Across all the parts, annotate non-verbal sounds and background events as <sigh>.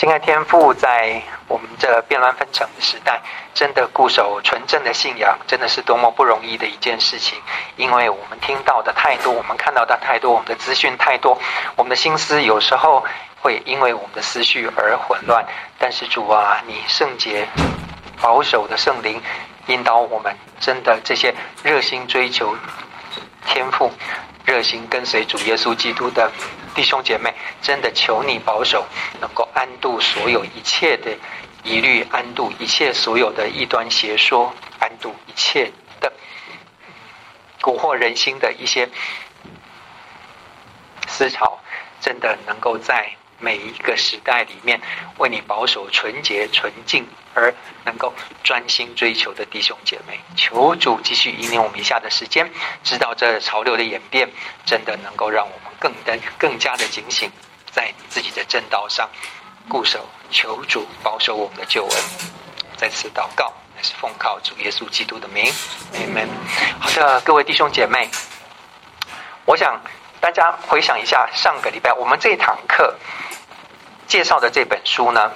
亲爱天父，在我们这变乱纷呈的时代，真的固守纯正的信仰，真的是多么不容易的一件事情。因为我们听到的太多，我们看到的太多，我们的资讯太多，我们的心思有时候会因为我们的思绪而混乱。但是主啊，你圣洁保守的圣灵引导我们，真的这些热心追求天赋、热心跟随主耶稣基督的。弟兄姐妹，真的求你保守，能够安度所有一切的疑虑，安度一切所有的异端邪说，安度一切的蛊惑人心的一些思潮，真的能够在每一个时代里面为你保守纯洁纯净而能够专心追求的弟兄姐妹，求主继续引领我们以下的时间，知道这潮流的演变，真的能够让我们。更的更加的警醒，在自己的正道上固守，求主保守我们的救恩。在此祷告，乃是奉靠主耶稣基督的名，Amen。好的，各位弟兄姐妹，我想大家回想一下上个礼拜我们这一堂课介绍的这本书呢，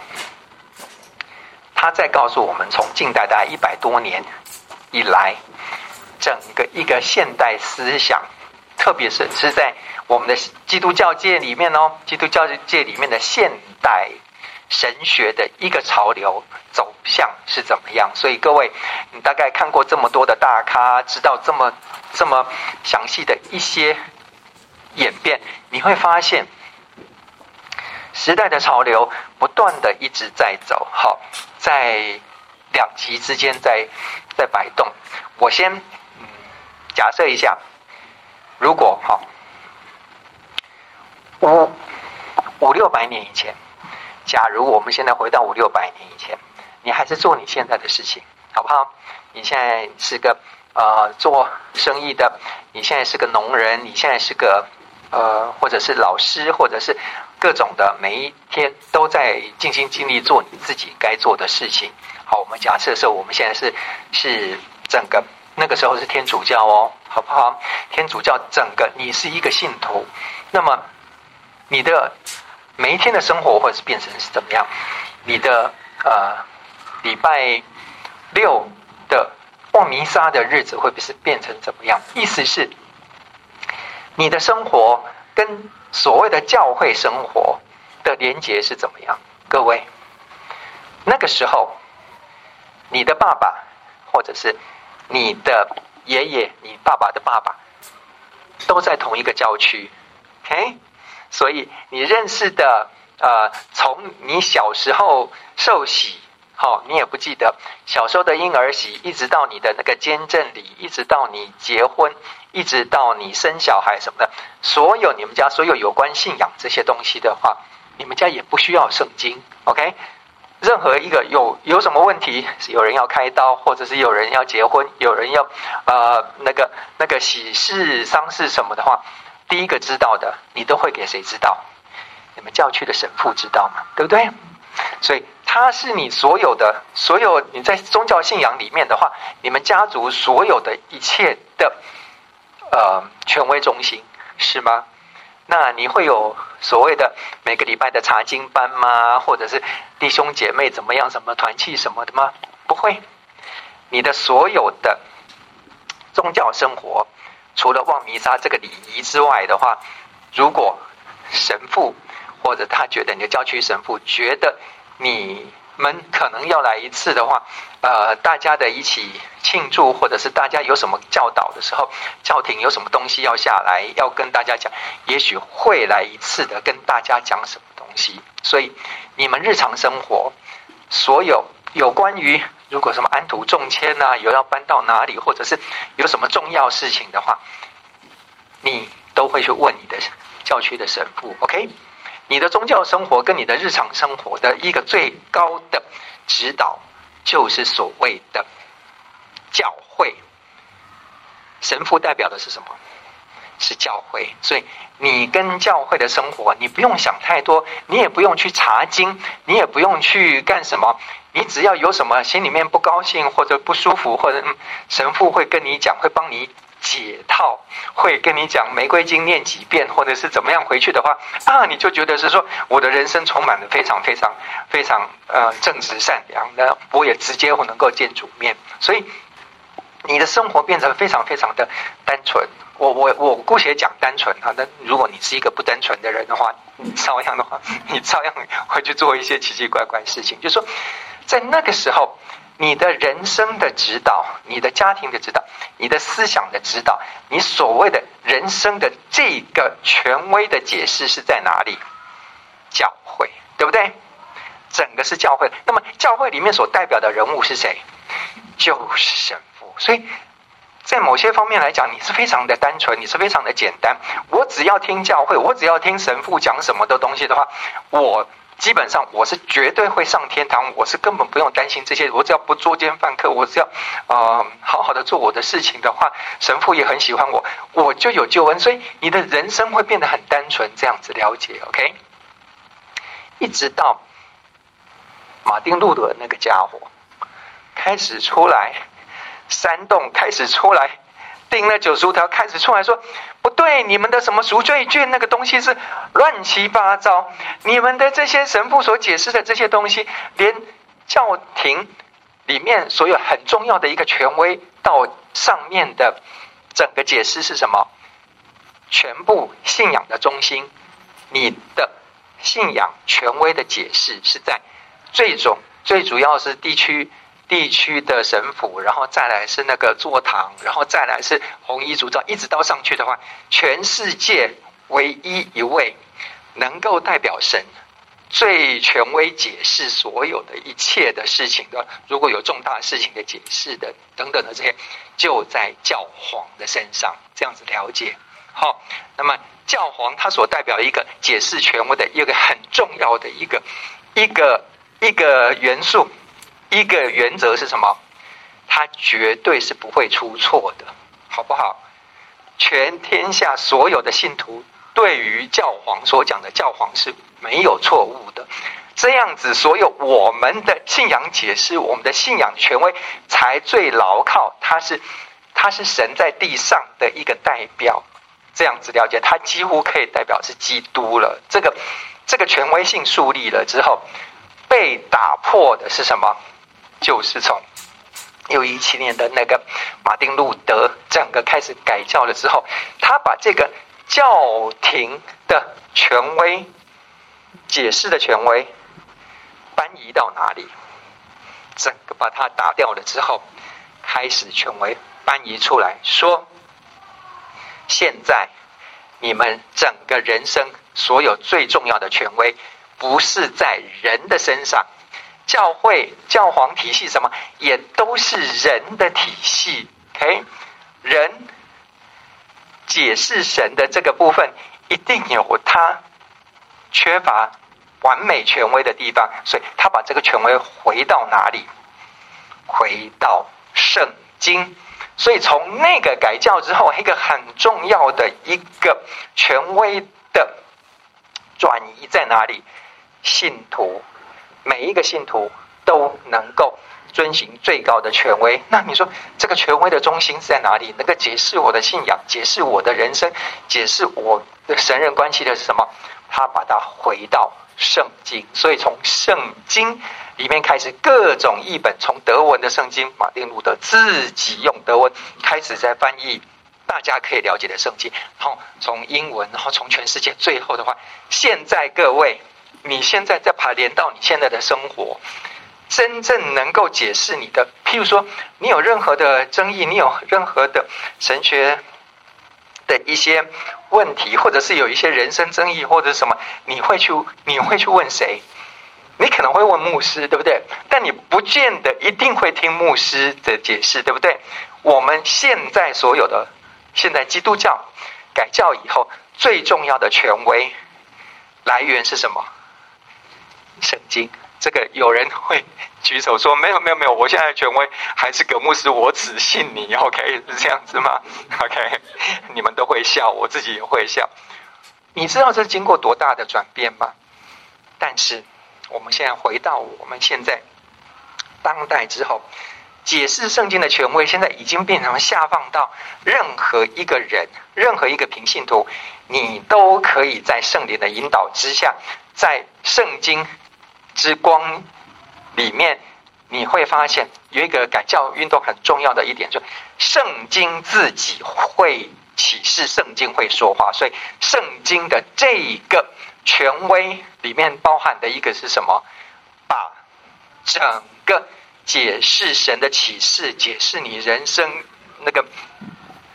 他在告诉我们，从近代大概一百多年以来，整个一个现代思想，特别是是在。我们的基督教界里面哦，基督教界里面的现代神学的一个潮流走向是怎么样？所以各位，你大概看过这么多的大咖，知道这么这么详细的一些演变，你会发现时代的潮流不断的一直在走，好，在两极之间在在摆动。我先嗯假设一下，如果好。五五六百年以前，假如我们现在回到五六百年以前，你还是做你现在的事情，好不好？你现在是个呃做生意的，你现在是个农人，你现在是个呃或者是老师，或者是各种的，每一天都在尽心尽力做你自己该做的事情。好，我们假设说我们现在是是整个那个时候是天主教哦，好不好？天主教整个你是一个信徒，那么。你的每一天的生活，或者是变成是怎么样？你的呃礼拜六的望弥撒的日子，会不会是变成怎么样？意思是，你的生活跟所谓的教会生活的连结是怎么样？各位，那个时候，你的爸爸，或者是你的爷爷，你爸爸的爸爸，都在同一个教区，OK？所以你认识的，呃，从你小时候受洗，好、哦，你也不记得小时候的婴儿洗，一直到你的那个监证礼，一直到你结婚，一直到你生小孩什么的，所有你们家所有有关信仰这些东西的话，你们家也不需要圣经，OK？任何一个有有什么问题，有人要开刀，或者是有人要结婚，有人要呃那个那个喜事丧事什么的话。第一个知道的，你都会给谁知道？你们教区的神父知道吗？对不对？所以他是你所有的所有你在宗教信仰里面的话，你们家族所有的一切的呃权威中心是吗？那你会有所谓的每个礼拜的查经班吗？或者是弟兄姐妹怎么样？什么团契什么的吗？不会，你的所有的宗教生活。除了望弥撒这个礼仪之外的话，如果神父或者他觉得你的教区神父觉得你们可能要来一次的话，呃，大家的一起庆祝，或者是大家有什么教导的时候，教廷有什么东西要下来要跟大家讲，也许会来一次的，跟大家讲什么东西。所以你们日常生活所有有关于。如果什么安土重迁呐，有要搬到哪里，或者是有什么重要事情的话，你都会去问你的教区的神父。OK，你的宗教生活跟你的日常生活的一个最高的指导，就是所谓的教会。神父代表的是什么？是教会。所以你跟教会的生活，你不用想太多，你也不用去查经，你也不用去干什么。你只要有什么心里面不高兴或者不舒服，或者神父会跟你讲，会帮你解套，会跟你讲玫瑰经念几遍，或者是怎么样回去的话啊，你就觉得是说我的人生充满了非常非常非常呃正直善良的，我也直接我能够见主面，所以你的生活变成非常非常的单纯。我我我姑且讲单纯啊，那如果你是一个不单纯的人的话，你照样的话，你照样会去做一些奇奇怪怪事情。就是说，在那个时候，你的人生的指导，你的家庭的指导，你的思想的指导，你所谓的人生的这个权威的解释是在哪里？教会，对不对？整个是教会。那么教会里面所代表的人物是谁？就是神父。所以。在某些方面来讲，你是非常的单纯，你是非常的简单。我只要听教会，我只要听神父讲什么的东西的话，我基本上我是绝对会上天堂。我是根本不用担心这些。我只要不作奸犯科，我只要呃好好的做我的事情的话，神父也很喜欢我，我就有救恩。所以你的人生会变得很单纯，这样子了解，OK？一直到马丁路德那个家伙开始出来。煽动开始出来，定了九十五条开始出来说不对，你们的什么赎罪券那个东西是乱七八糟，你们的这些神父所解释的这些东西，连教廷里面所有很重要的一个权威到上面的整个解释是什么？全部信仰的中心，你的信仰权威的解释是在最终最主要是地区。地区的神府，然后再来是那个座堂，然后再来是红衣主教，一直到上去的话，全世界唯一一位能够代表神最权威解释所有的一切的事情的，如果有重大事情的解释的等等的这些，就在教皇的身上。这样子了解好，那么教皇他所代表一个解释权威的一个很重要的一个一个一个元素。一个原则是什么？他绝对是不会出错的，好不好？全天下所有的信徒对于教皇所讲的，教皇是没有错误的。这样子，所有我们的信仰解释，我们的信仰权威才最牢靠。他是，他是神在地上的一个代表。这样子了解，他几乎可以代表是基督了。这个，这个权威性树立了之后，被打破的是什么？就是从六一七年的那个马丁路德整个开始改教了之后，他把这个教廷的权威解释的权威搬移到哪里？整个把它打掉了之后，开始权威搬移出来说：现在你们整个人生所有最重要的权威，不是在人的身上。教会、教皇体系什么也都是人的体系，OK？人解释神的这个部分，一定有他缺乏完美权威的地方，所以他把这个权威回到哪里？回到圣经。所以从那个改教之后，一个很重要的一个权威的转移在哪里？信徒。每一个信徒都能够遵循最高的权威。那你说这个权威的中心是在哪里？能够解释我的信仰，解释我的人生，解释我的神人关系的是什么？他把它回到圣经。所以从圣经里面开始，各种译本，从德文的圣经，马丁路德自己用德文开始在翻译，大家可以了解的圣经。然后从英文，然后从全世界，最后的话，现在各位。你现在在排练到你现在的生活，真正能够解释你的，譬如说，你有任何的争议，你有任何的神学的一些问题，或者是有一些人生争议，或者什么，你会去你会去问谁？你可能会问牧师，对不对？但你不见得一定会听牧师的解释，对不对？我们现在所有的现在基督教改教以后，最重要的权威来源是什么？圣经，这个有人会举手说：“没有，没有，没有，我现在的权威还是葛牧师，我只信你。”OK，是这样子吗？OK，你们都会笑，我自己也会笑。你知道这经过多大的转变吗？但是我们现在回到我们现在当代之后，解释圣经的权威，现在已经变成下放到任何一个人、任何一个平信徒，你都可以在圣灵的引导之下，在圣经之光里面，你会发现有一个改教运动很重要的一点，就圣经自己会启示，圣经会说话，所以圣经的这个权威里面包含的一个是什么？把整个解释神的启示，解释你人生那个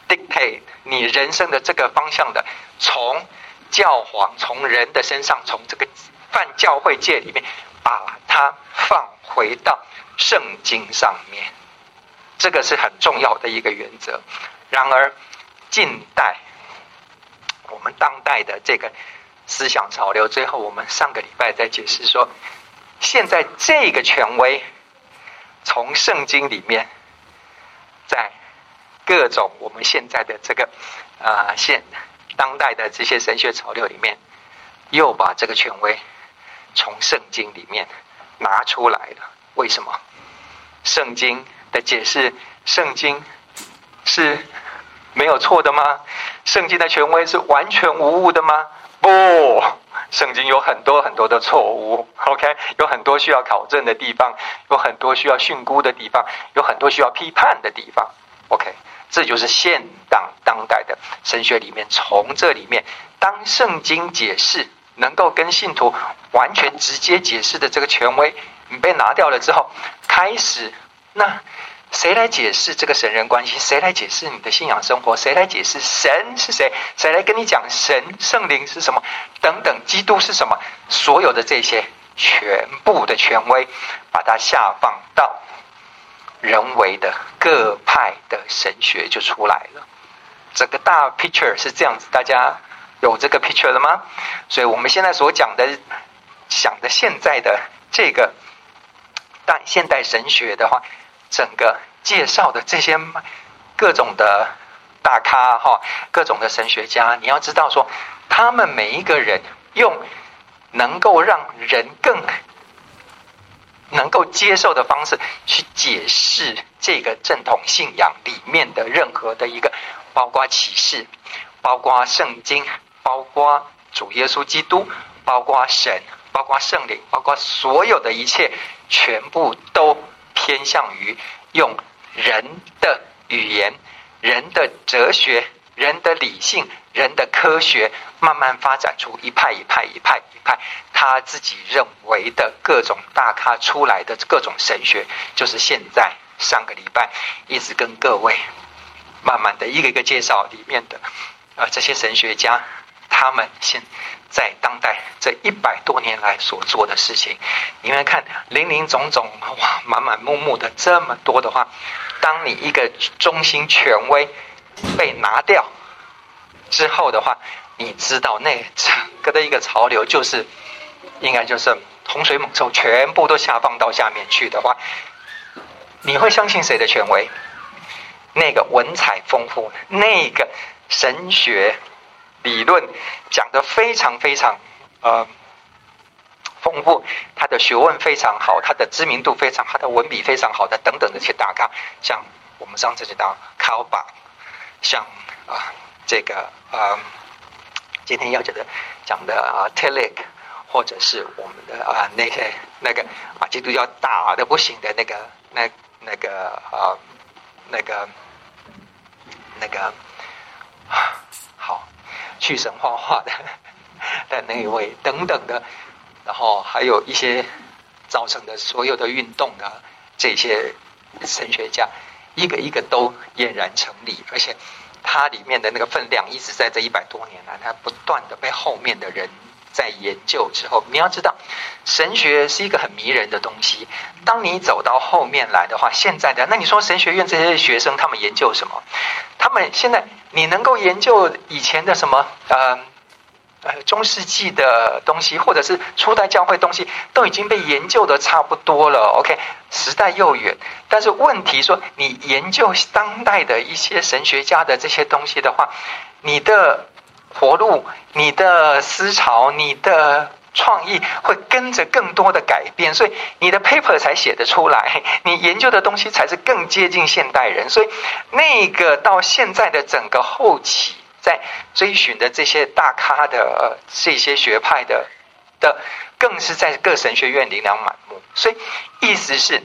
dictate 你人生的这个方向的，从教皇从人的身上，从这个泛教会界里面，把它放回到圣经上面，这个是很重要的一个原则。然而，近代我们当代的这个思想潮流，最后我们上个礼拜在解释说，现在这个权威。从圣经里面，在各种我们现在的这个啊、现当代的这些神学潮流里面，又把这个权威从圣经里面拿出来了。为什么？圣经的解释，圣经是没有错的吗？圣经的权威是完全无误的吗？不。圣经有很多很多的错误，OK，有很多需要考证的地方，有很多需要训诂的地方，有很多需要批判的地方，OK，这就是现当当代的神学里面，从这里面，当圣经解释能够跟信徒完全直接解释的这个权威，你被拿掉了之后，开始那。谁来解释这个神人关系？谁来解释你的信仰生活？谁来解释神是谁？谁来跟你讲神圣灵是什么？等等，基督是什么？所有的这些全部的权威，把它下放到人为的各派的神学就出来了。整个大 picture 是这样子，大家有这个 picture 了吗？所以我们现在所讲的、想的现在的这个但现代神学的话。整个介绍的这些各种的大咖哈，各种的神学家，你要知道说，他们每一个人用能够让人更能够接受的方式去解释这个正统信仰里面的任何的一个，包括启示，包括圣经，包括主耶稣基督，包括神，包括圣灵，包括所有的一切，全部都。偏向于用人的语言、人的哲学、人的理性、人的科学，慢慢发展出一派一派一派一派，他自己认为的各种大咖出来的各种神学，就是现在上个礼拜一直跟各位慢慢的一个一个介绍里面的啊这些神学家，他们现。在当代这一百多年来所做的事情，你们看林林总总哇，满满目目的这么多的话，当你一个中心权威被拿掉之后的话，你知道那整个的一个潮流就是，应该就是洪水猛兽全部都下放到下面去的话，你会相信谁的权威？那个文采丰富，那个神学。理论讲得非常非常呃丰富，他的学问非常好，他的知名度非常，他的文笔非常好的等等的这些大咖，像我们上次讲到卡巴，像啊、这个呃今天要讲的讲的啊 Tillich 或者是我们的啊、那些那个啊基督教打的不行的那个那那个啊、那个那个啊。去神话化的 <laughs> 的那一位等等的，然后还有一些造成的所有的运动的这些神学家，一个一个都俨然成立，而且它里面的那个分量一直在这一百多年来，它不断的被后面的人在研究之后，你要知道，神学是一个很迷人的东西。当你走到后面来的话，现在的那你说神学院这些学生他们研究什么？他们现在。你能够研究以前的什么呃呃中世纪的东西，或者是初代教会东西，都已经被研究的差不多了。OK，时代又远，但是问题说，你研究当代的一些神学家的这些东西的话，你的活路、你的思潮、你的创意会跟着更多的改变，<laughs> 所以你的 paper 才写得出来，<laughs> 你研究的东西才是更接近现代人。所以那个到现在的整个后期，在追寻的这些大咖的呃这些学派的的，更是在各神学院琳琅满目。所以意思是，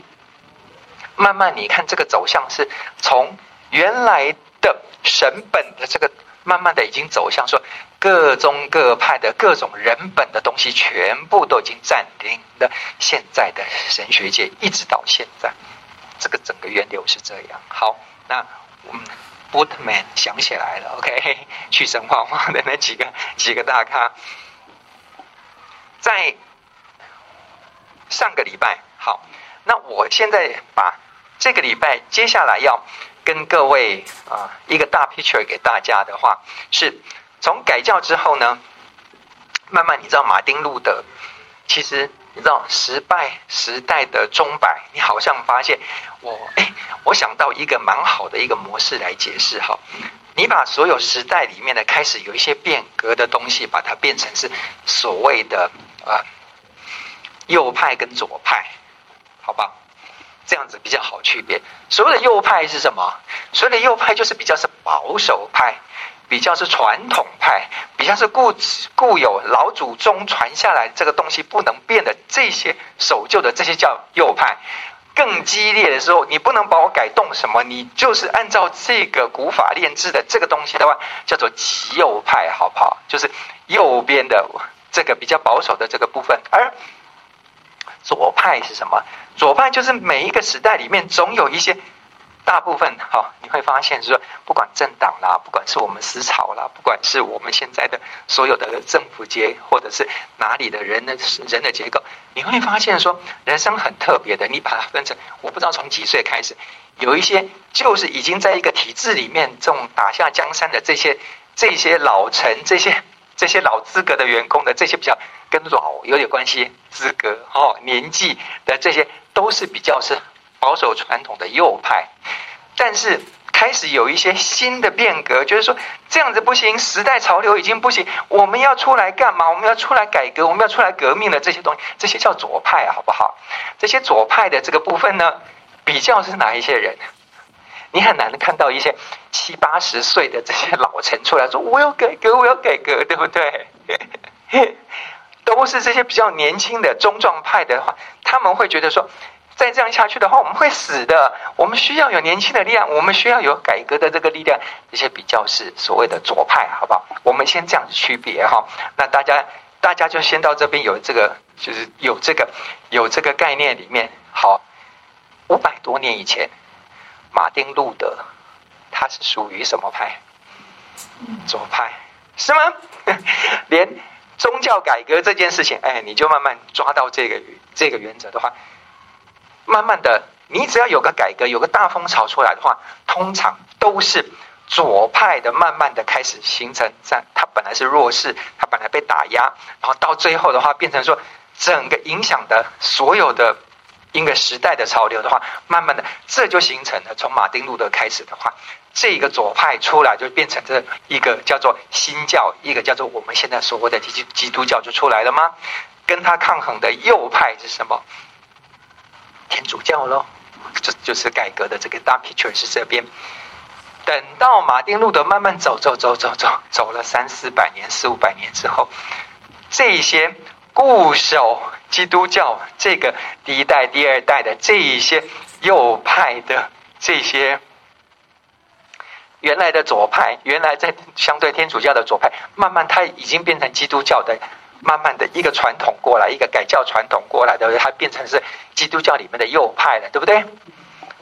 慢慢你看这个走向是从原来的神本的这个。慢慢的，已经走向说各宗各派的各种人本的东西，全部都已经占领了现在的神学界，一直到现在，这个整个源流是这样。好，那我们 Bultmann 想起来了，OK，<laughs> 去神话化的那几个几个大咖，在上个礼拜，好，那我现在把这个礼拜接下来要。跟各位啊，一个大 picture 给大家的话，是从改教之后呢，慢慢你知道马丁路德，其实你知道时败时代的钟摆，你好像发现我哎，我想到一个蛮好的一个模式来解释哈，你把所有时代里面的开始有一些变革的东西，把它变成是所谓的啊右派跟左派，好吧？这样子比较好区别。所谓的右派是什么？所谓的右派就是比较是保守派，比较是传统派，比较是固固有老祖宗传下来这个东西不能变的这些守旧的这些叫右派。更激烈的时候，你不能把我改动什么，你就是按照这个古法炼制的这个东西的话，叫做极右派，好不好？就是右边的这个比较保守的这个部分，而。左派是什么？左派就是每一个时代里面总有一些大部分哈，你会发现说，不管政党啦，不管是我们思潮啦，不管是我们现在的所有的政府结，或者是哪里的人的人的结构，你会发现说，人生很特别的。你把它分成，我不知道从几岁开始，有一些就是已经在一个体制里面这种打下江山的这些这些老臣，这些这些老资格的员工的这些比较。跟老有点关系，资格哦，年纪的这些都是比较是保守传统的右派，但是开始有一些新的变革，就是说这样子不行，时代潮流已经不行，我们要出来干嘛？我们要出来改革，我们要出来革命的这些东西，这些叫左派，好不好？这些左派的这个部分呢，比较是哪一些人？你很难看到一些七八十岁的这些老臣出来说我要改革，我要改革，对不对？都是这些比较年轻的中壮派的话，他们会觉得说，再这样下去的话，我们会死的。我们需要有年轻的力量，我们需要有改革的这个力量。这些比较是所谓的左派，好不好？我们先这样子区别哈。那大家，大家就先到这边有这个，就是有这个，有这个概念里面。好，五百多年以前，马丁路德他是属于什么派？左派是吗？<laughs> 连。宗教改革这件事情，哎，你就慢慢抓到这个这个原则的话，慢慢的，你只要有个改革，有个大风潮出来的话，通常都是左派的，慢慢的开始形成。在他本来是弱势，他本来被打压，然后到最后的话，变成说整个影响的所有的一个时代的潮流的话，慢慢的这就形成了。从马丁路德开始的话。这个左派出来就变成这一个叫做新教，一个叫做我们现在所谓的基基督教就出来了吗？跟他抗衡的右派是什么？天主教喽，这就是改革的这个大 picture 是这边。等到马丁路德慢慢走走走走走走了三四百年、四五百年之后，这些固守基督教这个第一代、第二代的这一些右派的这些。原来的左派，原来在相对天主教的左派，慢慢它已经变成基督教的，慢慢的一个传统过来，一个改教传统过来的，它变成是基督教里面的右派了，对不对？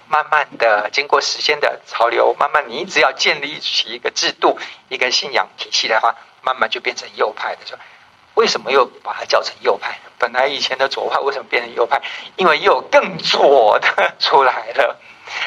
慢慢的经过时间的潮流，慢慢你只要建立起一个制度、一个信仰体系的话，慢慢就变成右派的。为什么又把它叫成右派？本来以前的左派为什么变成右派？因为又有更左的出来了。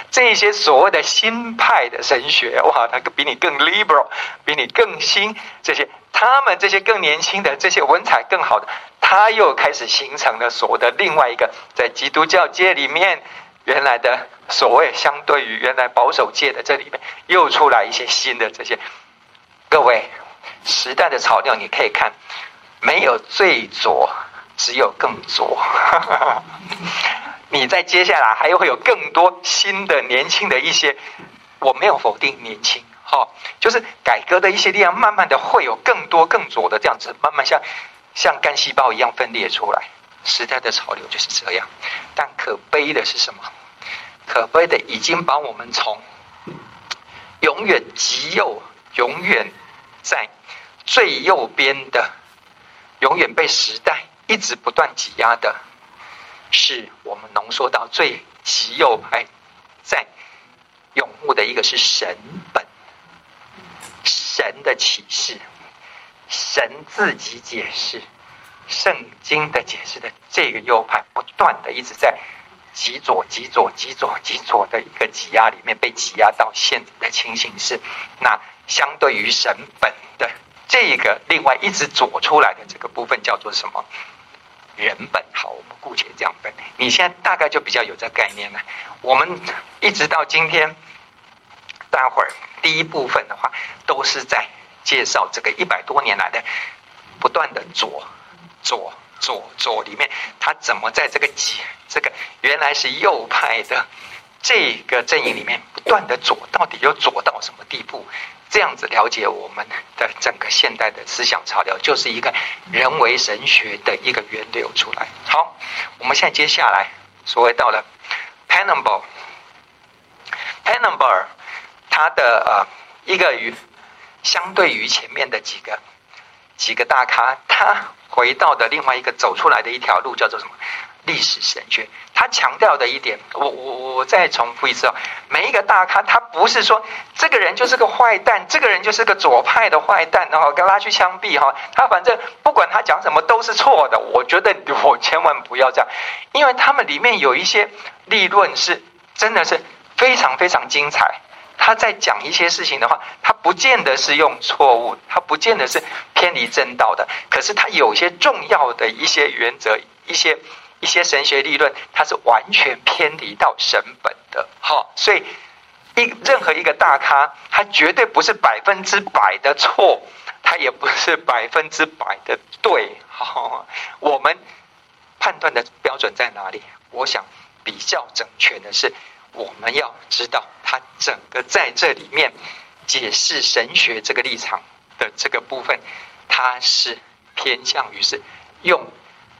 这些所谓的新派的神学，哇，他比你更 liberal，比你更新。这些他们这些更年轻的这些文采更好的，他又开始形成了所谓的另外一个，在基督教界里面原来的所谓相对于原来保守界的这里面又出来一些新的这些。各位，时代的潮流你可以看，没有最左，只有更左。<laughs> 你在接下来还会有更多新的年轻的一些，我没有否定年轻，哈，就是改革的一些力量，慢慢的会有更多更左的这样子，慢慢像像干细胞一样分裂出来。时代的潮流就是这样，但可悲的是什么？可悲的已经把我们从永远极右、永远在最右边的、永远被时代一直不断挤压的。是我们浓缩到最极右派，在拥护的一个是神本，神的启示，神自己解释，圣经的解释的这个右派，不断的一直在极左、极左、极左、极左的一个挤压里面被挤压到现在的情形是，那相对于神本这个另外一直左出来的这个部分叫做什么？人本好，我们姑且这样分。你现在大概就比较有这概念了。我们一直到今天，待会儿第一部分的话，都是在介绍这个一百多年来的不断的左左左左里面，他怎么在这个几这个原来是右派的这个阵营里面不断的左，到底有左到什么地步？这样子了解我们的整个现代的思想潮流，就是一个人为神学的一个源流出来。好，我们现在接下来所谓到了 Pannonberg，Pannonberg 他的呃一个与相对于前面的几个几个大咖，他回到的另外一个走出来的一条路叫做什么？历史神学，他强调的一点，我我我再重复一次哦，每一个大咖，他不是说这个人就是个坏蛋，这个人就是个左派的坏蛋，然后跟他去枪毙哈，他反正不管他讲什么都是错的。我觉得我千万不要这样，因为他们里面有一些立论是真的是非常非常精彩。他在讲一些事情的话，他不见得是用错误，他不见得是偏离正道的，可是他有些重要的一些原则，一些。一些神学理论，它是完全偏离到神本的，好，所以一任何一个大咖，他绝对不是百分之百的错，他也不是百分之百的对，好，我们判断的标准在哪里？我想比较整全的是，我们要知道他整个在这里面解释神学这个立场的这个部分，它是偏向于是用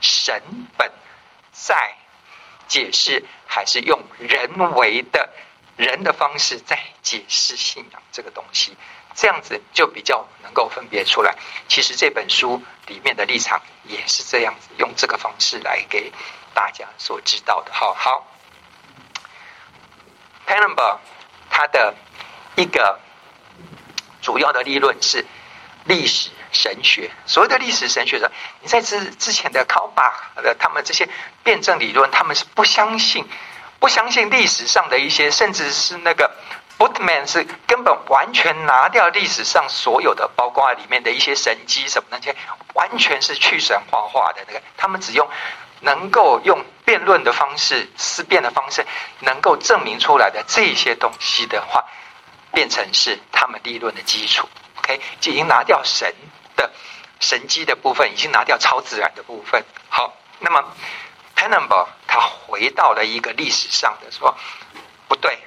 神本。在解释，还是用人为的人的方式在解释信仰这个东西，这样子就比较能够分别出来。其实这本书里面的立场也是这样子，用这个方式来给大家所知道的。好好 p a n a m b e r 他的一个主要的立论是历史。神学，所谓的历史神学者，你在之之前的考巴的他们这些辩证理论，他们是不相信，不相信历史上的一些，甚至是那个 Bootman 是根本完全拿掉历史上所有的，包括里面的一些神迹什么那些，完全是去神化化的那个，他们只用能够用辩论的方式、思辨的方式，能够证明出来的这些东西的话，变成是他们理论的基础。OK，就已经拿掉神。的神迹的部分已经拿掉超自然的部分。好，那么 Pannonberg 他回到了一个历史上的说，不对，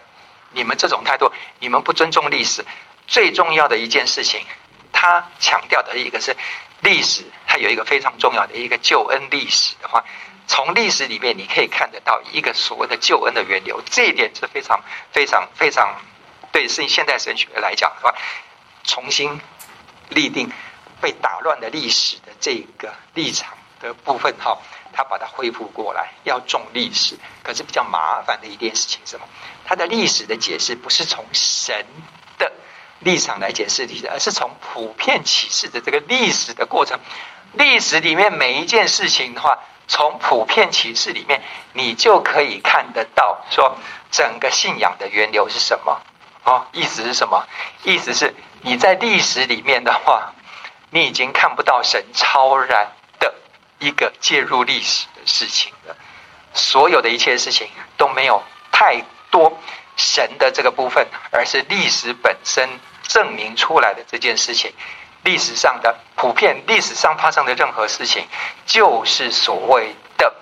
你们这种态度，你们不尊重历史。最重要的一件事情，他强调的一个是历史，它有一个非常重要的一个救恩历史的话，从历史里面你可以看得到一个所谓的救恩的源流，这一点是非常非常非常对，是现代神学来讲的话，重新立定。被打乱的历史的这个立场的部分，哈，他把它恢复过来，要重历史。可是比较麻烦的一件事情是什么？他的历史的解释不是从神的立场来解释历史，而是从普遍启示的这个历史的过程。历史里面每一件事情的话，从普遍启示里面，你就可以看得到，说整个信仰的源流是什么？哦，意思是什么？意思是你在历史里面的话。你已经看不到神超然的一个介入历史的事情了，所有的一切事情都没有太多神的这个部分，而是历史本身证明出来的这件事情，历史上的普遍，历史上发生的任何事情，就是所谓的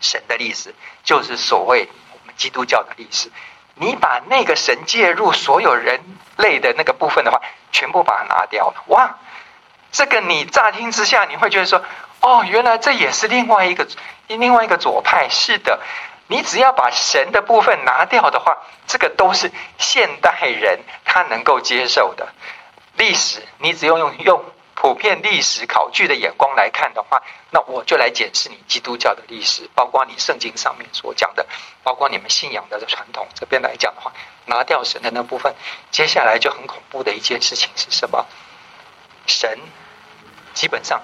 神的历史，就是所谓我们基督教的历史。你把那个神介入所有人类的那个部分的话，全部把它拿掉了，哇！这个你乍听之下，你会觉得说，哦，原来这也是另外一个另外一个左派。是的，你只要把神的部分拿掉的话，这个都是现代人他能够接受的。历史，你只用用用普遍历史考据的眼光来看的话，那我就来检视你基督教的历史，包括你圣经上面所讲的，包括你们信仰的传统这边来讲的话，拿掉神的那部分，接下来就很恐怖的一件事情是什么？神基本上。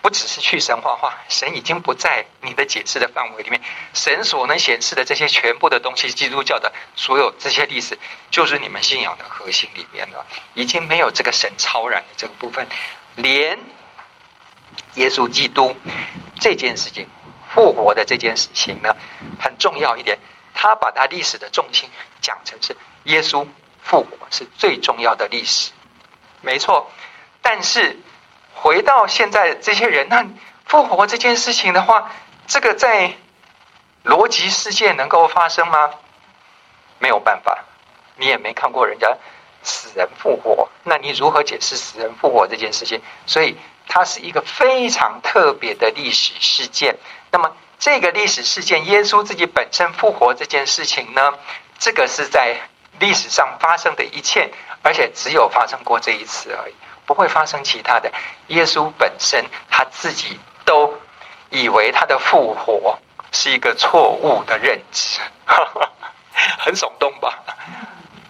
不只是去神化化，神已经不在你的解释的范围里面。神所能显示的这些全部的东西，基督教的所有这些历史，就是你们信仰的核心里面的，已经没有这个神超然的这个部分。连耶稣基督这件事情，复活的这件事情呢，很重要一点，他把他历史的重心讲成是耶稣复活是最重要的历史，没错，但是。回到现在这些人，那复活这件事情的话，这个在逻辑世界能够发生吗？没有办法，你也没看过人家死人复活，那你如何解释死人复活这件事情？所以它是一个非常特别的历史事件。那么这个历史事件，耶稣自己本身复活这件事情呢，这个是在历史上发生的一切，而且只有发生过这一次而已。不会发生其他的。耶稣本身他自己都以为他的复活是一个错误的认知，<laughs> 很耸动吧？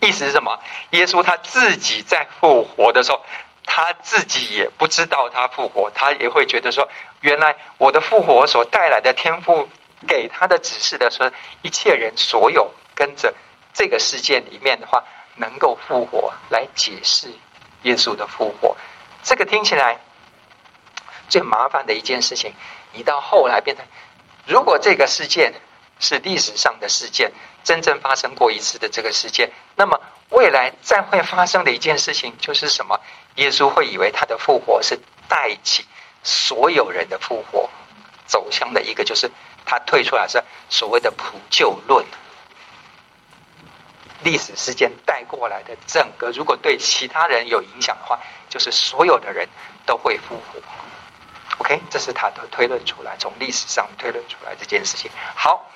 意思是什么？耶稣他自己在复活的时候，他自己也不知道他复活，他也会觉得说，原来我的复活所带来的天赋给他的指示的说，一切人所有跟着这个事件里面的话，能够复活来解释。耶稣的复活，这个听起来最麻烦的一件事情。你到后来变成，如果这个事件是历史上的事件，真正发生过一次的这个事件，那么未来再会发生的一件事情就是什么？耶稣会以为他的复活是带起所有人的复活，走向的一个就是他退出来是所谓的普救论。历史事件带过来的整个，如果对其他人有影响的话，就是所有的人都会复活。OK，这是他的推论出来，从历史上推论出来这件事情。好，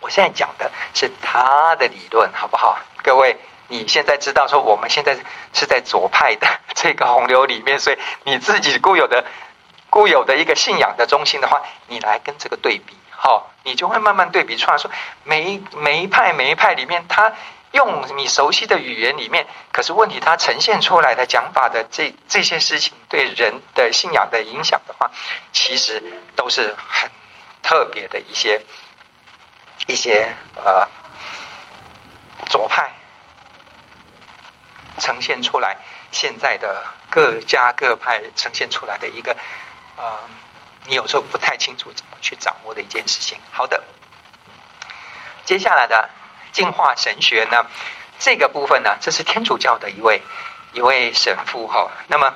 我现在讲的是他的理论，好不好？各位，你现在知道说我们现在是在左派的这个洪流里面，所以你自己固有的固有的一个信仰的中心的话，你来跟这个对比。好，你就会慢慢对比出来，说每一每一派每一派里面，他用你熟悉的语言里面，可是问题他呈现出来的讲法的这这些事情对人的信仰的影响的话，其实都是很特别的一些一些呃左派呈现出来现在的各家各派呈现出来的一个呃。你有时候不太清楚怎么去掌握的一件事情。好的，接下来的进化神学呢，这个部分呢，这是天主教的一位一位神父哈。那么，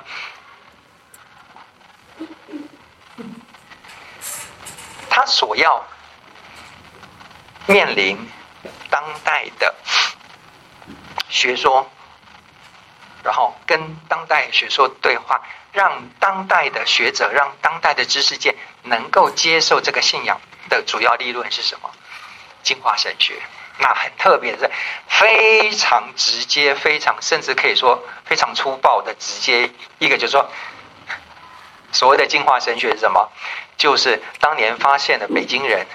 他所要面临当代的学说，然后跟当代学说对话。让当代的学者，让当代的知识界能够接受这个信仰的主要理论是什么？进化神学。那很特别的是，非常直接，非常甚至可以说非常粗暴的直接。一个就是说，所谓的进化神学是什么？就是当年发现的北京人。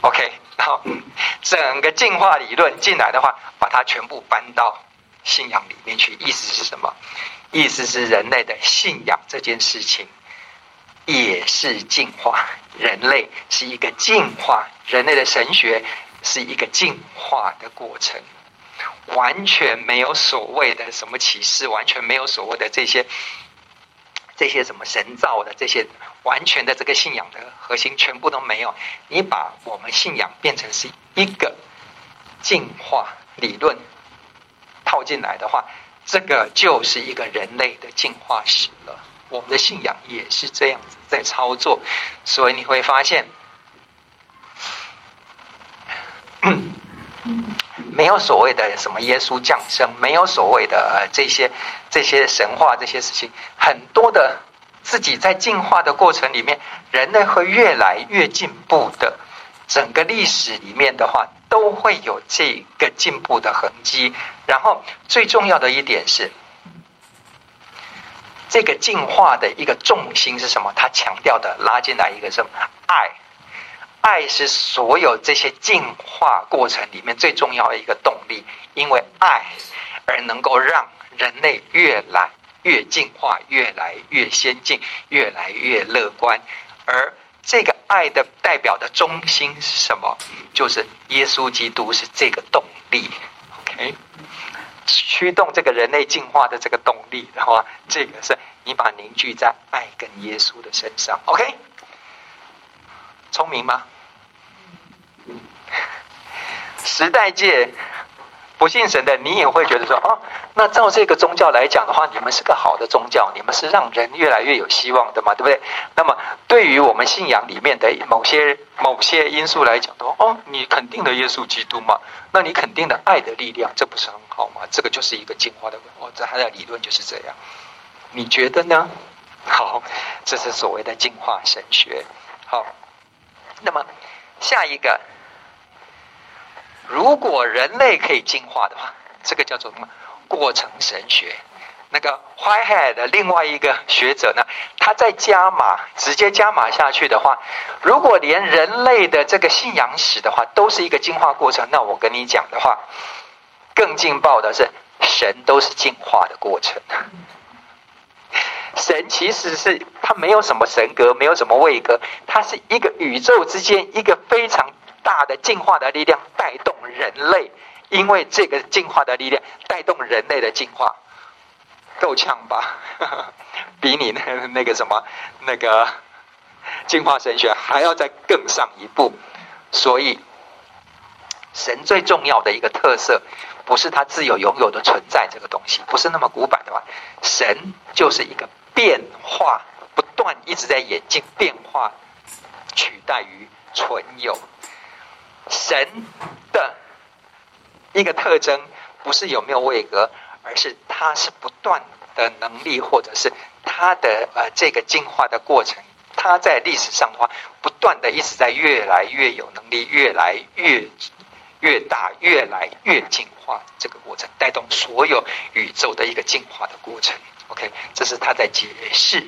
OK，然后 <laughs> 整个进化理论进来的话，把它全部搬到信仰里面去。意思是什么？意思是人类的信仰这件事情也是进化，人类是一个进化，人类的神学是一个进化的过程，完全没有所谓的什么启示，完全没有所谓的这些这些什么神造的这些完全的这个信仰的核心全部都没有。你把我们信仰变成是一个进化理论套进来的话。这个就是一个人类的进化史了。我们的信仰也是这样子在操作，所以你会发现，<coughs> 没有所谓的什么耶稣降生，没有所谓的这些这些神话这些事情，很多的自己在进化的过程里面，人类会越来越进步的。整个历史里面的话，都会有这个进步的痕迹。然后最重要的一点是，这个进化的一个重心是什么？他强调的拉进来一个什么？爱，爱是所有这些进化过程里面最重要的一个动力。因为爱而能够让人类越来越进化，越来越先进，越来越乐观，而。这个爱的代表的中心是什么？就是耶稣基督是这个动力，OK，驱动这个人类进化的这个动力，然后这个是你把凝聚在爱跟耶稣的身上，OK，聪明吗？时代界。不信神的，你也会觉得说，哦，那照这个宗教来讲的话，你们是个好的宗教，你们是让人越来越有希望的嘛，对不对？那么，对于我们信仰里面的某些某些因素来讲的话，哦，你肯定的耶稣基督嘛，那你肯定的爱的力量，这不是很好吗？这个就是一个进化的，哦，这他的理论就是这样，你觉得呢？好，这是所谓的进化神学。好，那么下一个。如果人类可以进化的话，这个叫做什么？过程神学。那个 Whitehead 的另外一个学者呢，他在加码，直接加码下去的话，如果连人类的这个信仰史的话，都是一个进化过程，那我跟你讲的话，更劲爆的是，神都是进化的过程。神其实是他没有什么神格，没有什么位格，他是一个宇宙之间一个非常。大的进化的力量带动人类，因为这个进化的力量带动人类的进化，够呛吧？<laughs> 比你那那个什么那个进化神学还要再更上一步。所以，神最重要的一个特色，不是他自有永有的存在这个东西，不是那么古板的话，神就是一个变化不断，一直在演进变化，取代于存有。神的一个特征不是有没有位格，而是他是不断的能力，或者是他的呃这个进化的过程。他在历史上的话，不断的一直在越来越有能力，越来越越大，越来越进化这个过程，带动所有宇宙的一个进化的过程。OK，这是他在解释，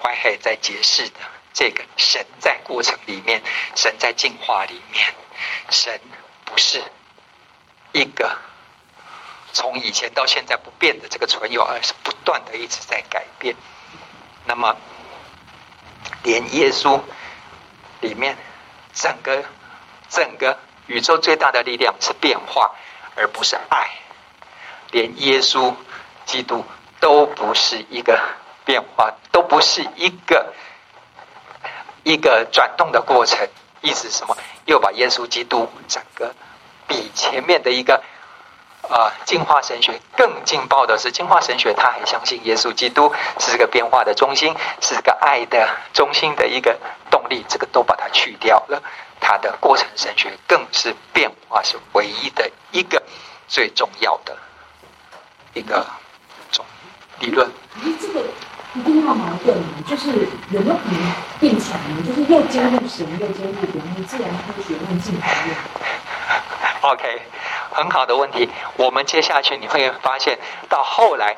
怀海在解释的这个神在过程里面，神在进化里面。神不是一个从以前到现在不变的这个存有，而是不断的一直在改变。那么，连耶稣里面整个整个宇宙最大的力量是变化，而不是爱。连耶稣基督都不是一个变化，都不是一个一个转动的过程。意思是什么？又把耶稣基督整个比前面的一个啊进化神学更劲爆的是进化神学，他还相信耶稣基督是这个变化的中心，是这个爱的中心的一个动力，这个都把它去掉了。他的过程神学更是变化是唯一的一个最重要的一个总理论。一定要矛盾吗？就是有没有可能变成呢？就是又兼顾神，又兼顾比方说自然科学跟进化论。OK，很好的问题。我们接下去你会发现，到后来，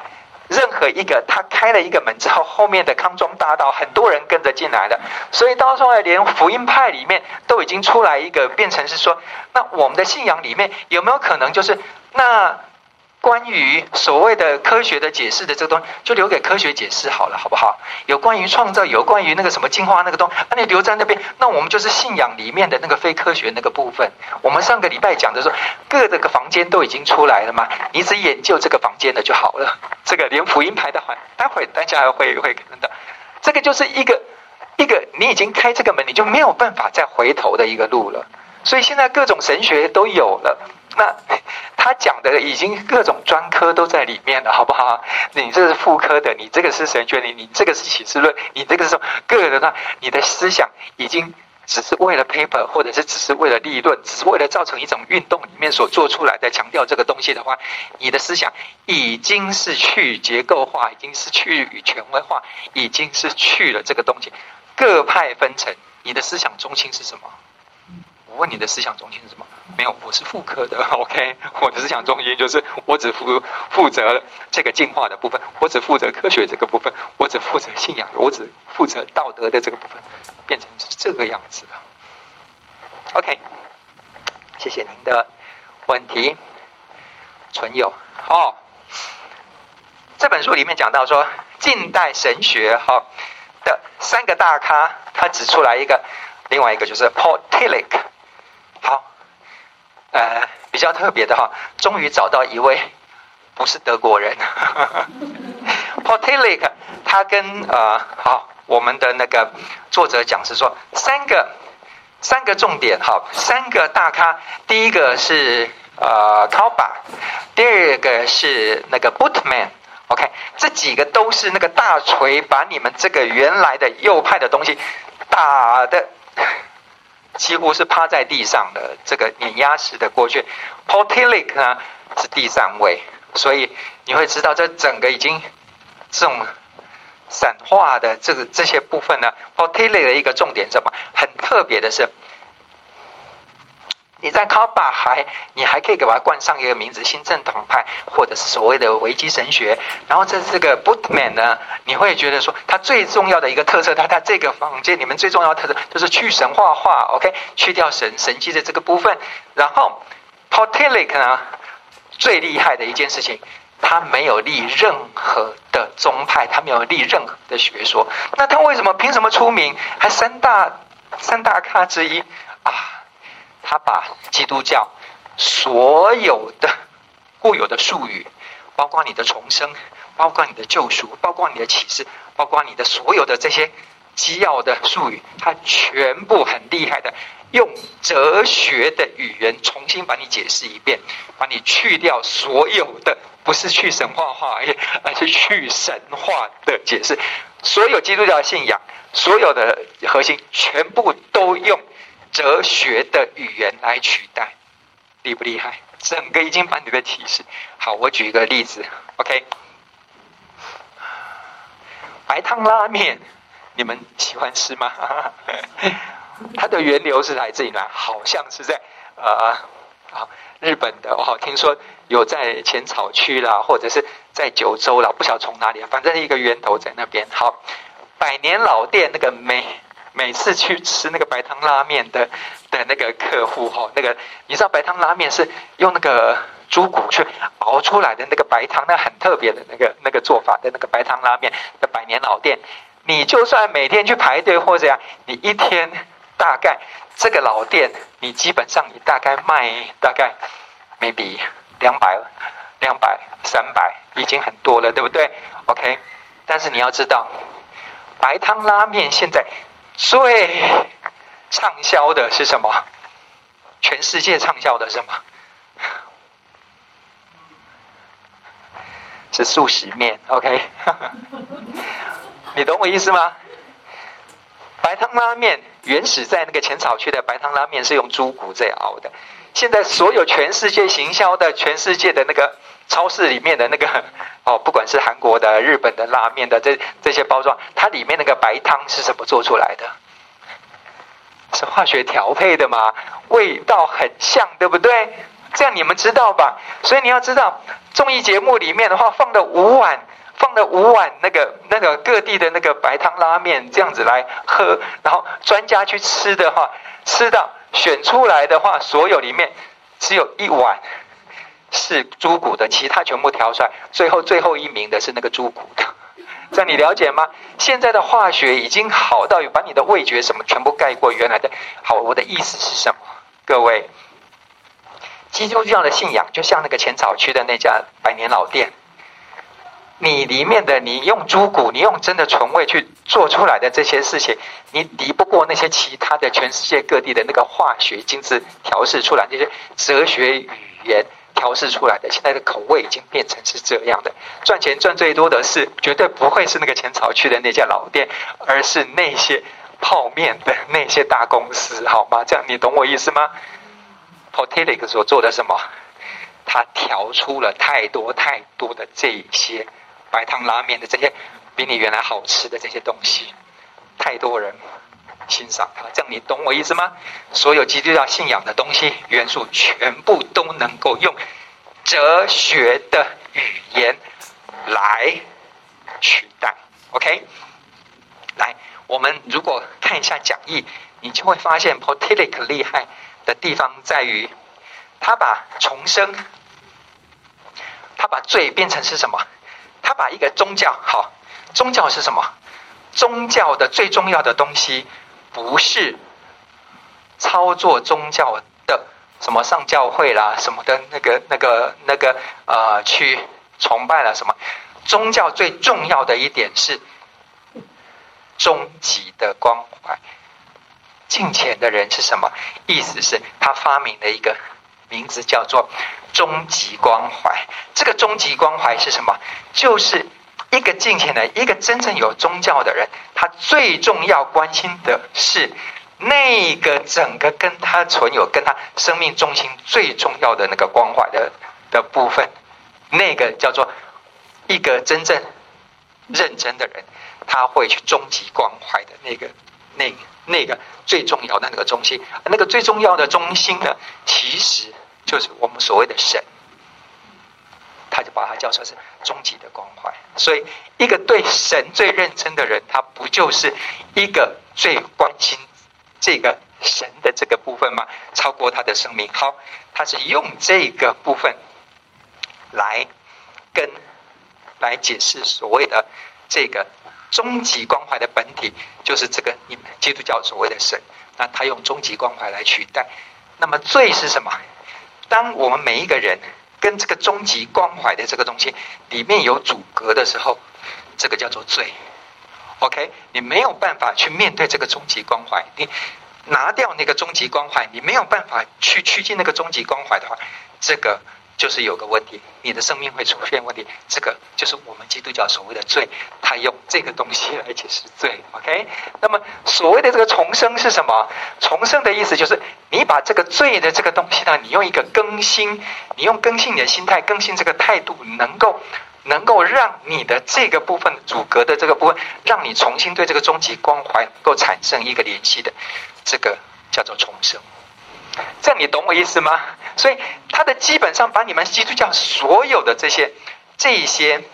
任何一个他开了一个门之后，后面的康庄大道很多人跟着进来的，所以到后来连福音派里面都已经出来一个，变成是说，那我们的信仰里面有没有可能就是那？关于所谓的科学的解释的这个东西，就留给科学解释好了，好不好？有关于创造，有关于那个什么进化那个东西，那你留在那边，那我们就是信仰里面的那个非科学那个部分。我们上个礼拜讲的说，各这个房间都已经出来了嘛，你只研究这个房间的就好了。这个连福音牌的话，待会大家会会看到，这个就是一个一个你已经开这个门，你就没有办法再回头的一个路了。所以现在各种神学都有了，那。<laughs> 他讲的已经各种专科都在里面了，好不好？你这是妇科的，你这个是神学，你你这个是启示论，你这个是各个的，你的思想已经只是为了 paper，或者是只是为了立论，只是为了造成一种运动里面所做出来的强调这个东西的话，你的思想已经是去结构化，已经是去权威化，已经是去了这个东西。各派分成，你的思想中心是什么？问你的思想中心是什么？没有，我是妇科的，<laughs> OK。我的思想中心就是我只负负责这个进化的部分，我只负责科学这个部分，我只负责信仰，我只负责道德的这个部分，变成是这个样子的。OK，谢谢您的问题，存有。哦，这本书里面讲到说，近代神学哈的三个大咖，他指出来一个，另外一个就是 Paul Tillich。好，呃，比较特别的哈，终于找到一位不是德国人，Portalic 他跟呃，好，我们的那个作者讲是说三个三个重点，好，三个大咖，第一个是呃 Kaupach，第二个是那个 Bootman。OK，这几个都是那个大锤，把你们这个原来的右派的东西打的。几乎是趴在地上的这个碾压式的过去 Portilic 呢是第三位，所以你会知道这整个已经这种散化的这个这些部分呢，Portilic 的一个重点是什么？很特别的是。你在 Kaupach 还，你还可以给它冠上一个名字，新正统派，或者是所谓的维基神学。然后在这个 Bootman 呢，你会觉得说，它最重要的一个特色，它在这个房间里面最重要的特色就是去神话化，OK，去掉神神迹的这个部分。然后 Paul Tillich 呢，最厉害的一件事情，他没有立任何的宗派，他没有立任何的学说。那他为什么凭什么出名？还三大三大咖之一啊？他把基督教所有的固有的术语，<laughs> 包括你的重生，包括你的救赎，包括你的启示，包括你的所有的这些基要的术语，他全部很厉害的用哲学的语言重新把你解释一遍，把你去掉所有的不是去神话化而已，而是去神话的解释。所有基督教信仰，所有的核心，全部都用。哲学的语言来取代，厉不厉害？整个已经把你的提示。好，我举一个例子，OK。白汤拉面，你们喜欢吃吗？<laughs> 它的源流是来自于哪？好像是在呃啊日本的。我好听说有在浅草区啦，或者是在九州啦，不晓得从哪里，反正一个源头在那边。好，百年老店那个美。每次去吃那个白汤拉面的的那个客户哈，那个你知道白汤拉面是用那个猪骨去熬出来的那个白汤，那很特别的那个那个做法的那个白汤拉面的百年老店，你就算每天去排队或者呀，你一天大概这个老店，你基本上你大概卖大概 maybe 两百两百三百已经很多了，对不对？OK，但是你要知道，白汤拉面现在。最畅销的是什么？全世界畅销的是什么？是速食面，OK？<laughs> 你懂我意思吗？白汤拉面原始在那个浅草区的白汤拉面是用猪骨在熬的，现在所有全世界行销的全世界的那个超市里面的那个 <laughs> 哦，不管是韩国的、日本的拉面的这这些包装，它里面那个白汤是怎么做出来的？是化学调配的吗？味道很像，对不对？这样你们知道吧？所以你要知道，综艺节目里面的话，放的五碗，放的五碗那个那个各地的那个白汤拉面，这样子来喝，然后专家去吃的话，吃到选出来的话，所有里面只有一碗。是猪骨的，其他全部挑出来，最后最后一名的是那个猪骨的，<laughs> 这样你了解吗？现在的化学已经好到把你的味觉什么全部盖过原来的。好，我的意思是什么？各位，基督教的信仰就像那个浅草区的那家百年老店，你里面的你用猪骨，你用真的纯味去做出来的这些事情，你敌不过那些其他的全世界各地的那个化学精致调试出来那些哲学语言。调试出来的。现在的口味已经变成是这样的，赚钱赚最多的是绝对不会是那个浅草区的那家老店，而是那些泡面的那些大公司，好吗？这样你懂我意思吗？Portillic 所做的什么？他调出了太多太多的这些白汤拉面的这些比你原来好吃的这些东西，太多人欣赏它。这样你懂我意思吗？所有基督教信仰的东西元素，全部都能够用哲学的语言来取代。OK，来，我们如果看一下讲义，你就会发现 Portillic 厉害的地方在于，他把重生。他把罪变成是什么？他把一个宗教，好，宗教是什么？宗教的最重要的东西，不是操作宗教的什么上教会啦，什么的那个、那个、那个呃，去崇拜了什么？宗教最重要的一点是终极的关怀。敬虔的人是什么？意思是他发明了一个。名字叫做终极关怀。这个终极关怀是什么？就是一个敬虔的、一个真正有宗教的人，他最重要关心的是那个整个跟他存有、跟他生命中心最重要的那个关怀的的部分。那个叫做一个真正认真的人，他会去终极关怀的那个、那。那个最重要的那个中心，那个最重要的中心呢，其实就是我们所谓的神，他就把它叫做是终极的关怀。所以，一个对神最认真的人，他不就是一个最关心这个神的这个部分吗？超过他的生命。好，他是用这个部分来跟来解释所谓的这个。终极关怀的本体就是这个你们基督教所谓的神，那他用终极关怀来取代。那么罪是什么？当我们每一个人跟这个终极关怀的这个东西里面有阻隔的时候，这个叫做罪。OK，你没有办法去面对这个终极关怀，你拿掉那个终极关怀，你没有办法去趋近那个终极关怀的话，这个。就是有个问题，你的生命会出现问题，这个就是我们基督教所谓的罪，他用这个东西来解释罪。OK，那么所谓的这个重生是什么？重生的意思就是你把这个罪的这个东西呢，你用一个更新，你用更新你的心态，更新这个态度，能够能够让你的这个部分阻隔的这个部分，让你重新对这个终极关怀能够产生一个联系的，这个叫做重生。这样你懂我意思吗？所以他的基本上把你们基督教所有的这些这些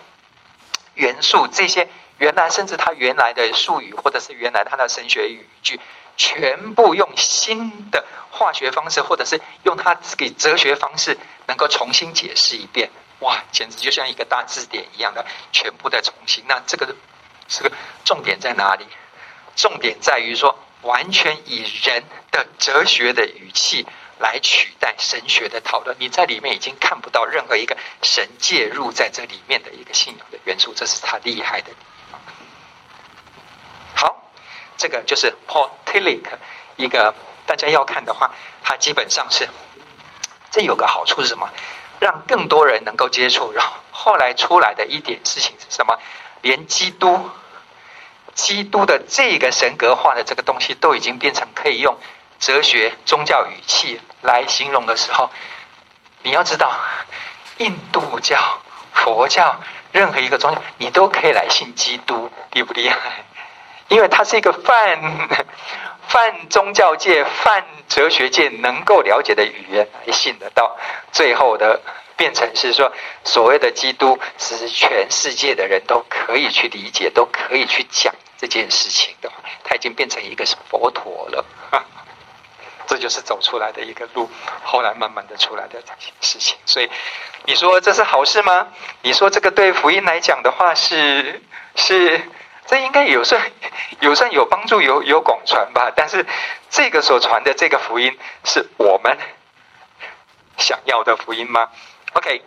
元素，这些原来甚至他原来的术语，或者是原来他的神学语句，全部用新的化学方式，或者是用他自己哲学方式，能够重新解释一遍。哇，简直就像一个大字典一样的，全部在重新。那这个这个重点在哪里？重点在于说。完全以人的哲学的语气来取代神学的讨论，你在里面已经看不到任何一个神介入在这里面的一个信仰的元素，这是他厉害的。好，这个就是 portilic 一个大家要看的话，它基本上是这有个好处是什么？让更多人能够接触。然后后来出来的一点事情是什么？连基督。基督的这个神格化的这个东西都已经变成可以用哲学宗教语气来形容的时候，你要知道，印度教、佛教任何一个宗教，你都可以来信基督，厉不厉害？<laughs> 因为它是一个泛泛宗教界、泛哲学界能够了解的语言来信得到，最后的变成是说，所谓的基督是全世界的人都可以去理解，都可以去讲。这件事情的话，它已经变成一个是佛陀了，哈 <laughs> 这就是走出来的一个路，后来慢慢的出来的这些事情。所以你说这是好事吗？你说这个对福音来讲的话是是，这应该有算 <laughs> 有算有帮助，有有广传吧？但是这个所传的这个福音是我们想要的福音吗？OK，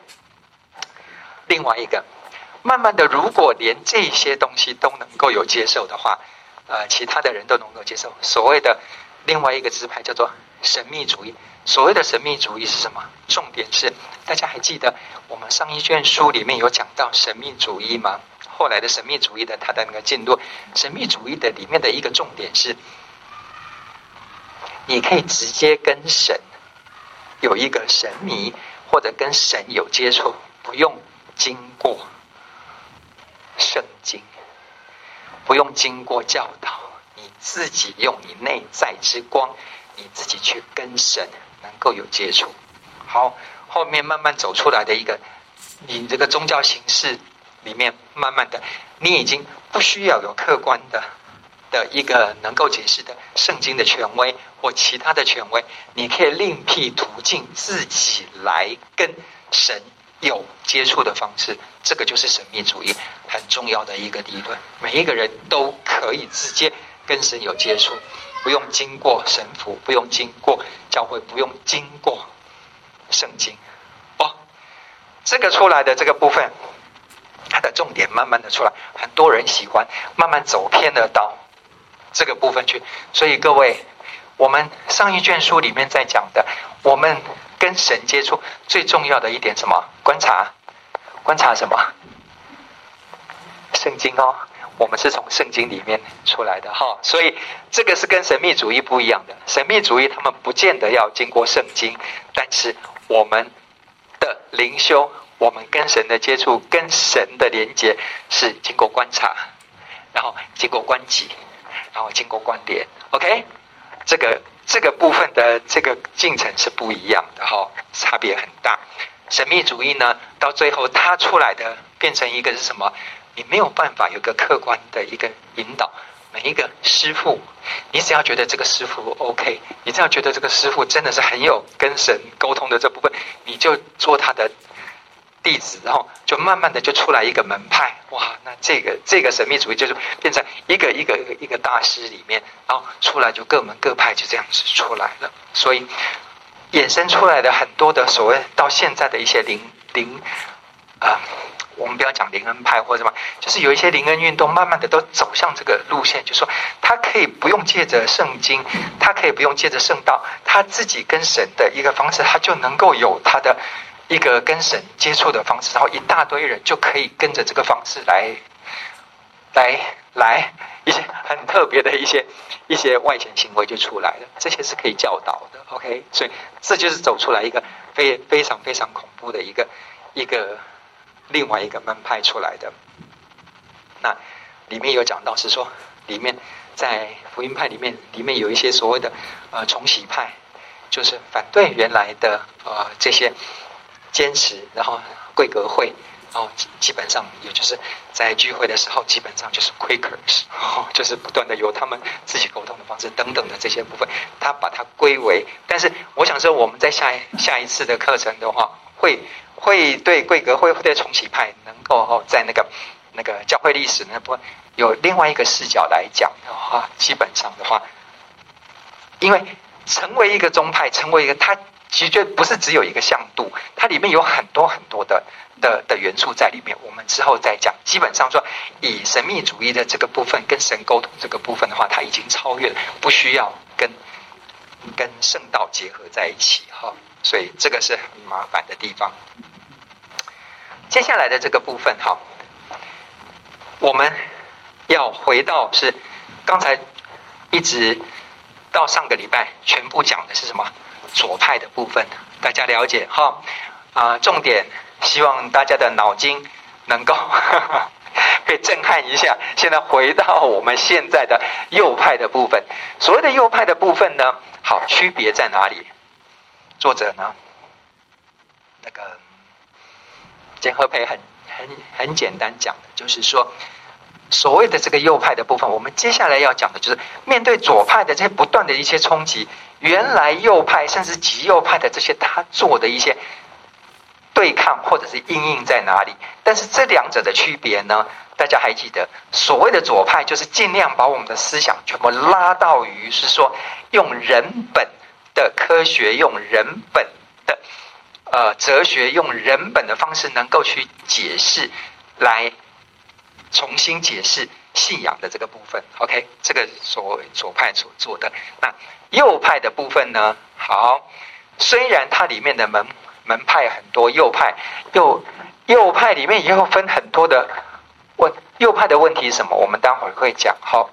另外一个。慢慢的，如果连这些东西都能够有接受的话，呃，其他的人都能够接受。所谓的另外一个支派叫做神秘主义。所谓的神秘主义是什么？重点是大家还记得我们上一卷书里面有讲到神秘主义吗？后来的神秘主义的它的那个进度，神秘主义的里面的一个重点是，你可以直接跟神有一个神秘，或者跟神有接触，不用经过圣经，不用经过教导，你自己用你内在之光，你自己去跟神能够有接触。好，后面慢慢走出来的一个，你这个宗教形式。里面慢慢的，你已经不需要有客观的的一个能够解释的圣经的权威或其他的权威，你可以另辟途径自己来跟神有接触的方式。这个就是神秘主义很重要的一个理论。每一个人都可以直接跟神有接触，不用经过神父，不用经过教会，不用经过圣经。哦，这个出来的这个部分。它的重点慢慢的出来，很多人喜欢慢慢走偏的到这个部分去。所以各位，我们上一卷书里面在讲的，我们跟神接触最重要的一点什么？观察，观察什么？圣经哦，我们是从圣经里面出来的哈。所以这个是跟神秘主义不一样的。神秘主义他们不见得要经过圣经，但是我们的灵修。我们跟神的接触，跟神的连接是经过观察，然后经过观己，然后经过关联。OK，这个这个部分的这个进程是不一样的哈，差别很大。神秘主义呢，到最后它出来的变成一个是什么？你没有办法有个客观的一个引导。每一个师傅，你只要觉得这个师傅 OK，你只要觉得这个师傅真的是很有跟神沟通的这部分，你就做他的。弟子，然后就慢慢的就出来一个门派，哇！那这个这个神秘主义就是变成一个一个一个一个大师里面，然后出来就各门各派就这样子出来了。所以衍生出来的很多的所谓到现在的一些灵灵啊，我们不要讲灵恩派或者什么，就是有一些灵恩运动，慢慢的都走向这个路线，就是说他可以不用借着圣经，他可以不用借着圣道，他自己跟神的一个方式，他就能够有他的。一个跟神接触的方式，然后一大堆人就可以跟着这个方式来，来来一些很特别的一些一些外显行为就出来了，这些是可以教导的。OK，所以这就是走出来一个非非常非常恐怖的一个一个另外一个门派出来的。那里面有讲到是说，里面在福音派里面，里面有一些所谓的呃重洗派，就是反对原来的呃这些。坚持，然后贵格会，然后基本上也就是在聚会的时候，基本上就是 Quakers，<laughs> 哦就是不断的由他们自己沟通的方式等等的这些部分，他把它归为。但是我想说，我们在下一下一次的课程的话，会会对贵格会对重启派能够在那个那个教会历史那部分有另外一个视角来讲的话，基本上的话，因为成为一个宗派，成为一个他。其实就不是只有一个向度，它里面有很多很多的的的元素在里面。我们之后再讲。基本上说，以神秘主义的这个部分跟神沟通这个部分的话，它已经超越了，不需要跟跟圣道结合在一起哈。所以这个是很麻烦的地方。接下来的这个部分哈，我们要回到是刚才一直到上个礼拜全部讲的是什么？左派的部分，大家了解哈啊，重点希望大家的脑筋能够 <laughs> 被震撼一下。现在回到我们现在的右派的部分，所谓的右派的部分呢，好，区别在哪里？作者呢，那个简和培很很很简单讲的，就是说。所谓的这个右派的部分，我们接下来要讲的就是面对左派的这些不断的一些冲击，原来右派甚至极右派的这些他做的一些对抗或者是因应在哪里？但是这两者的区别呢？大家还记得，所谓的左派就是尽量把我们的思想全部拉到于是说用人本的科学，用人本的呃哲学，用人本的方式能够去解释来。重新解释信仰的这个部分，OK，这个所左派所做的。那右派的部分呢？好，虽然它里面的门门派很多，右派右右派里面也有分很多的问，右派的问题是什么？我们待会儿会讲。好，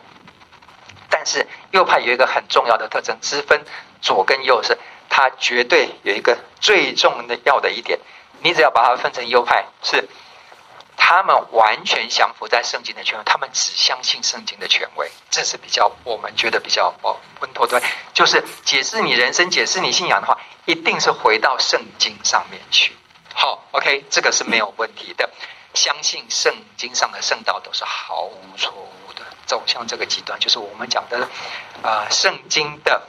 但是右派有一个很重要的特征，之分左跟右是，它绝对有一个最重的要的一点，你只要把它分成右派是。他们完全降服在圣经的权威，他们只相信圣经的权威，这是比较我们觉得比较哦稳妥对，就是解释你人生、解释你信仰的话，一定是回到圣经上面去。好，OK，这个是没有问题的。相信圣经上的圣道都是毫无错误的，走向这个极端，就是我们讲的啊、呃，圣经的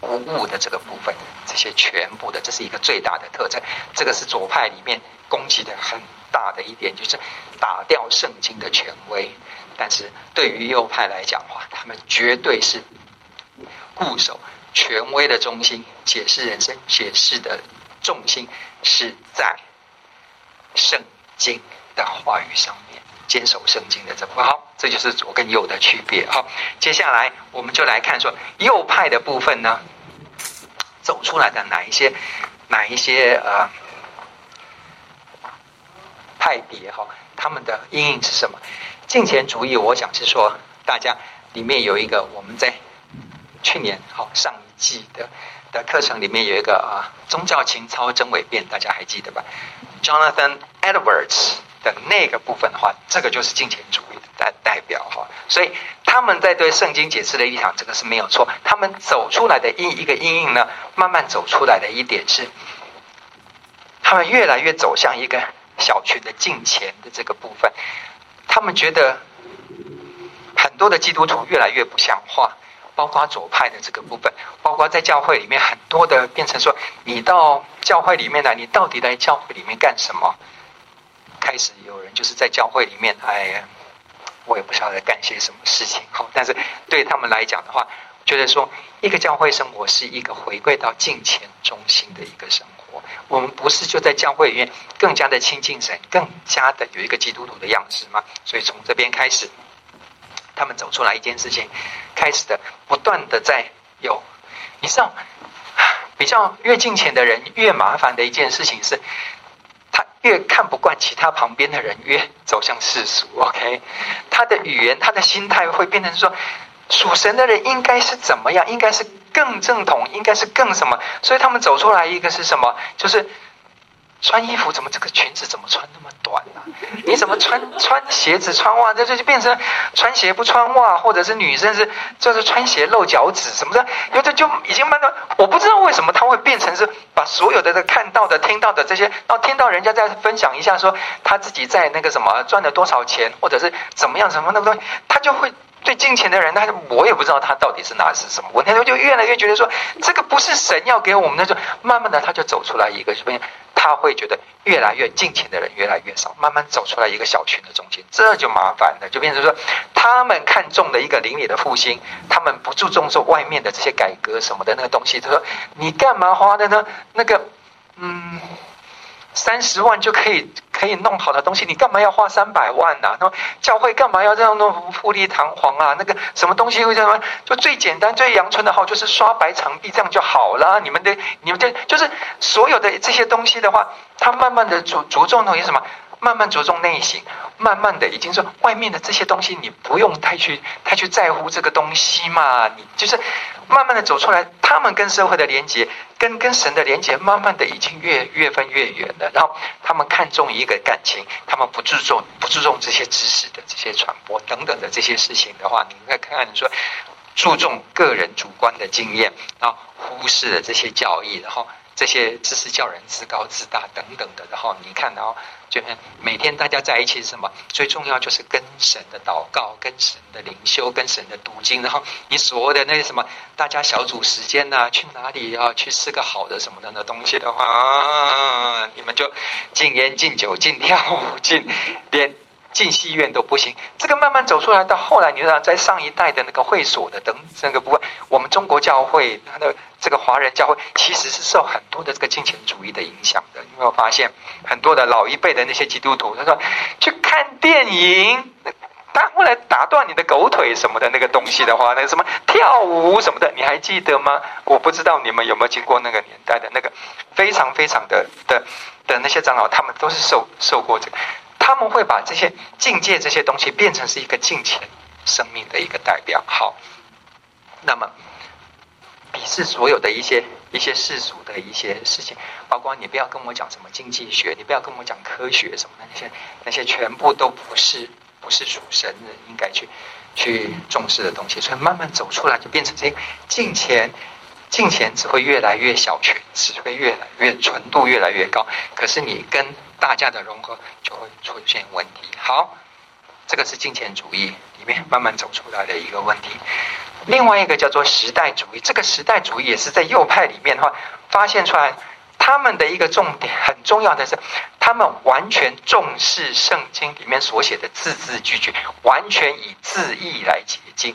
无误的这个部分，这些全部的，这是一个最大的特征。这个是左派里面。攻击的很大的一点就是打掉圣经的权威，但是对于右派来讲的话，他们绝对是固守权威的中心，解释人生解释的重心是在圣经的话语上面，坚守圣经的这部分。好，这就是左跟右的区别。好，接下来我们就来看说右派的部分呢，走出来的哪一些哪一些呃。派别哈，他们的阴影是什么？金钱主义，我想是说，大家里面有一个，我们在去年好上一季的的课程里面有一个啊，宗教情操真伪辨，大家还记得吧？Jonathan Edwards 的那个部分的话，这个就是金钱主义的代代表哈。所以他们在对圣经解释的立场，这个是没有错。他们走出来的阴一个阴影呢，慢慢走出来的一点是，他们越来越走向一个。小群的敬虔的这个部分，他们觉得很多的基督徒越来越不像话，包括左派的这个部分，包括在教会里面很多的变成说，你到教会里面来，你到底来教会里面干什么？开始有人就是在教会里面，哎呀，我也不晓得干些什么事情。好，但是对他们来讲的话，觉得说一个教会生活是一个回归到敬虔中心的一个生我们不是就在教会里面更加的亲近神，更加的有一个基督徒的样子吗？所以从这边开始，他们走出来一件事情，开始的不断的在有，你知道，比较越近前的人越麻烦的一件事情是，他越看不惯其他旁边的人，越走向世俗。OK，他的语言、他的心态会变成说，属神的人应该是怎么样？应该是。更正统，应该是更什么？所以他们走出来一个是什么？就是穿衣服怎么这个裙子怎么穿那么短呢、啊？你怎么穿穿鞋子穿袜？这就就变成穿鞋不穿袜，或者是女生是就是穿鞋露脚趾什么的？有的就已经慢慢，我不知道为什么他会变成是把所有的这看到的、听到的这些，然后听到人家在分享一下说他自己在那个什么赚了多少钱，或者是怎么样什么那个东西，他就会。最金钱的人，他我也不知道他到底是拿的是什么。我那时候就越来越觉得说，这个不是神要给我们的，就慢慢的他就走出来一个什么？他会觉得越来越金钱的人越来越少，慢慢走出来一个小群的中间，这就麻烦了，就变成说他们看中的一个灵里的复兴，他们不注重说外面的这些改革什么的那个东西。他说：“你干嘛花的呢？那个，嗯。”三十万就可以可以弄好的东西，你干嘛要花三百万呢、啊？那教会干嘛要这样弄富丽堂皇啊？那个什么东西会这样？就最简单、最阳春的好，就是刷白墙壁，这样就好了。你们的、你们的，就是所有的这些东西的话，它慢慢的着着重于什么？慢慢着重内省，慢慢的已经说外面的这些东西，你不用太去太去在乎这个东西嘛。你就是慢慢的走出来，他们跟社会的连接，跟跟神的连接，慢慢的已经越越分越远了。然后他们看重一个感情，他们不注重不注重这些知识的这些传播等等的这些事情的话，你应该看看你说注重个人主观的经验，然后忽视了这些教义，然后。这些知识叫人自高自大等等的，然后你看，然后就每天大家在一起什么？最重要就是跟神的祷告、跟神的灵修、跟神的读经，然后你所谓的那些什么，大家小组时间呐、去哪里啊？去吃个好的什么的那东西的话，啊，你们就禁烟、禁酒、禁跳舞、禁连。进戏院都不行，这个慢慢走出来，到后来你知道，在上一代的那个会所的等这个部分，我们中国教会它的这个华人教会其实是受很多的这个金钱主义的影响的。有没有发现很多的老一辈的那些基督徒，他说去看电影，他后来打断你的狗腿什么的那个东西的话，那什么跳舞什么的，你还记得吗？我不知道你们有没有经过那个年代的那个非常非常的的的那些长老，他们都是受受过这个，他们会把这些境界这些东西变成是一个金钱生命的一个代表。好，那么。鄙视所有的一些一些世俗的一些事情，包括你不要跟我讲什么经济学，你不要跟我讲科学什么的那些那些全部都不是不是属神人应该去去重视的东西，所以慢慢走出来就变成这些金钱，金钱只会越来越小圈，只会越来越纯度越来越高，可是你跟大家的融合就会出现问题。好，这个是金钱主义里面慢慢走出来的一个问题。另外一个叫做时代主义，这个时代主义也是在右派里面的话发现出来，他们的一个重点很重要的是，他们完全重视圣经里面所写的字字句句，完全以字义来解经。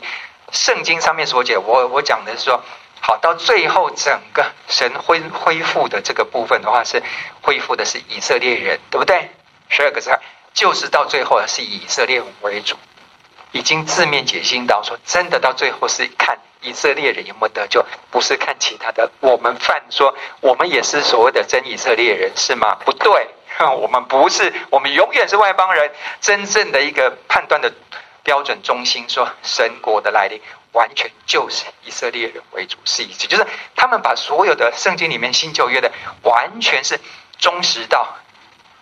圣经上面所解，我我讲的是说，好，到最后整个神恢恢复的这个部分的话，是恢复的是以色列人，对不对？十二个字，就是到最后是以色列为主。已经字面解析到说，真的到最后是看以色列人有没有得救，不是看其他的。我们犯说我们也是所谓的真以色列人是吗？不对，<laughs> 我们不是，我们永远是外邦人。真正的一个判断的标准中心，说神国的来临，完全就是以色列人为主，是意思就是他们把所有的圣经里面新旧约的，完全是忠实到，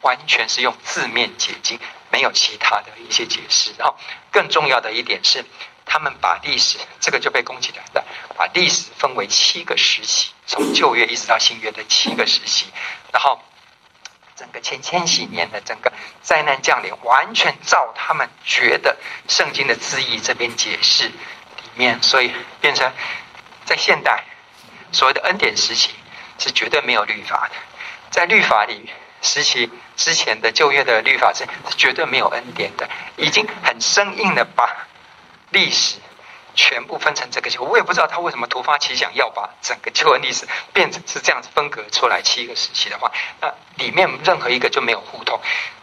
完全是用字面解经。没有其他的一些解释，然后更重要的一点是，他们把历史这个就被攻击来的，把历史分为七个时期，从旧约一直到新约的七个时期，然后整个前千禧年的整个灾难降临，完全照他们觉得圣经的字义这边解释面，所以变成在现代所谓的恩典时期是绝对没有律法的，在律法里。时期之前的旧约的律法是绝对没有恩典的，已经很生硬的把历史全部分成这个。我也不知道他为什么突发奇想要把整个旧恩历史变成是这样子分隔出来七个时期的话，那里面任何一个就没有互通，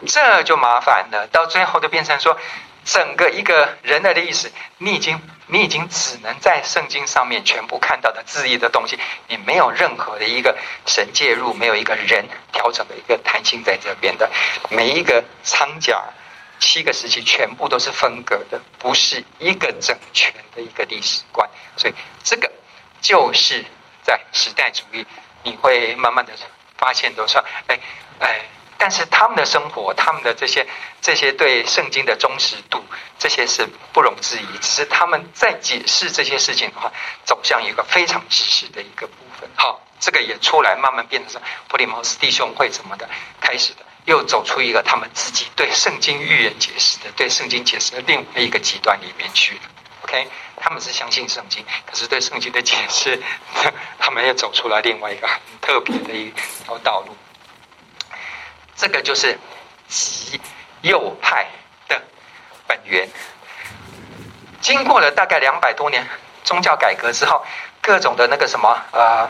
这就麻烦了。到最后就变成说。整个一个人类的历史，你已经你已经只能在圣经上面全部看到的字义的东西，你没有任何的一个神介入，没有一个人调整的一个弹性在这边的，每一个仓甲七个时期全部都是分隔的，不是一个整全的一个历史观，所以这个就是在时代主义，你会慢慢的发现都说，哎哎。但是他们的生活，他们的这些这些对圣经的忠实度，这些是不容置疑。只是他们在解释这些事情的话，走向一个非常知识的一个部分。好，这个也出来，慢慢变成普利茅斯弟兄会怎么的开始的，又走出一个他们自己对圣经预言解释的，对圣经解释的另外一个极端里面去了。OK，他们是相信圣经，可是对圣经的解释，<laughs> 他们又走出来另外一个很特别的一条道路。这个就是极右派的本源。经过了大概两百多年宗教改革之后，各种的那个什么呃，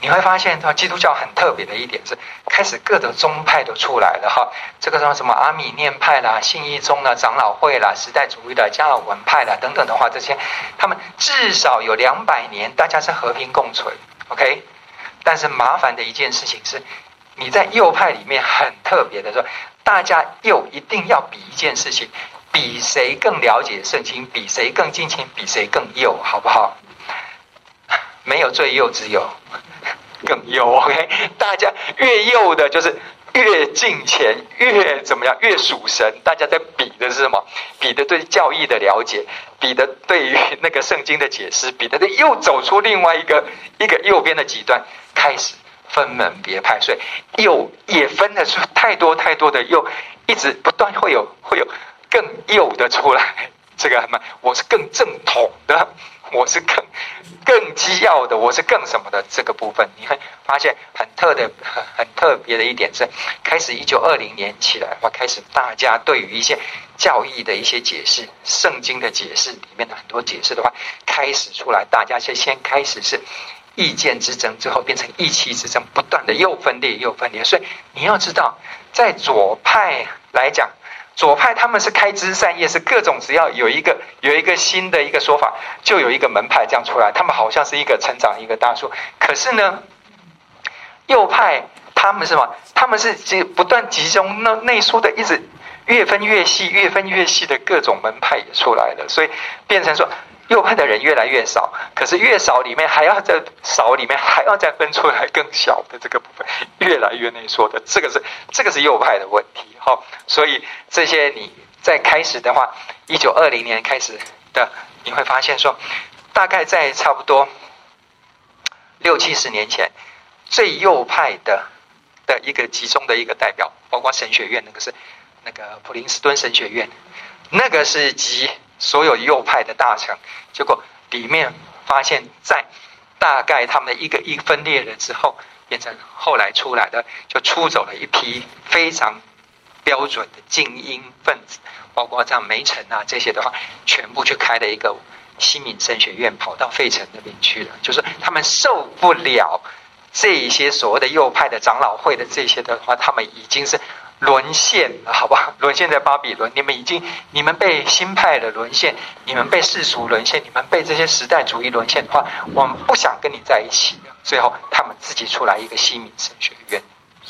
你会发现，基督教很特别的一点是，开始各种宗派都出来了哈。这个什么什么阿米念派啦、信义宗啦、长老会啦、时代主义的加尔文派啦等等的话，这些他们至少有两百年，大家是和平共存，OK。但是麻烦的一件事情是。你在右派里面很特别的说，大家又一定要比一件事情，比谁更了解圣经，比谁更敬虔，比谁更右，好不好？没有最右，只有更右。<laughs> OK，大家越右的，就是越敬虔，越怎么样，越属神。大家在比的是什么？比的对教义的了解，比的对于那个圣经的解释，比的又走出另外一个一个右边的极端，开始。分门别派，所以又也分得出太多太多的又，一直不断会有会有更右的出来。这个什么？我是更正统的，我是更更基要的，我是更什么的这个部分，你会发现很特的很特别的一点是，开始一九二零年起来的话，开始大家对于一些教义的一些解释、圣经的解释里面的很多解释的话，开始出来，大家先先开始是。意见之争，最后变成意气之争，不断的又分裂又分裂。所以你要知道，在左派来讲，左派他们是开枝散叶，是各种只要有一个有一个新的一个说法，就有一个门派这样出来。他们好像是一个成长一个大树。可是呢，右派他们是什么？他们是集不断集中那内书的，一直越分越细，越分越细的各种门派也出来了，所以变成说。右派的人越来越少，可是越少里面还要再少里面还要再分出来更小的这个部分，越来越内缩的，这个是这个是右派的问题哈。所以这些你在开始的话，一九二零年开始的，你会发现说，大概在差不多六七十年前，最右派的的一个集中的一个代表，包括神学院那个是那个普林斯顿神学院，那个是集。所有右派的大臣，结果里面发现，在大概他们一个一分裂了之后，变成后来出来的，就出走了一批非常标准的精英分子，包括像梅城啊这些的话，全部去开了一个西敏神学院，跑到费城那边去了。就是他们受不了这一些所谓的右派的长老会的这些的话，他们已经是。沦陷了，好不好？<laughs> 沦陷在巴比伦，你们已经，你们被新派的沦陷，你们被世俗沦陷，你们被这些时代主义沦陷的话，我们不想跟你在一起了。最后，他们自己出来一个西敏神学院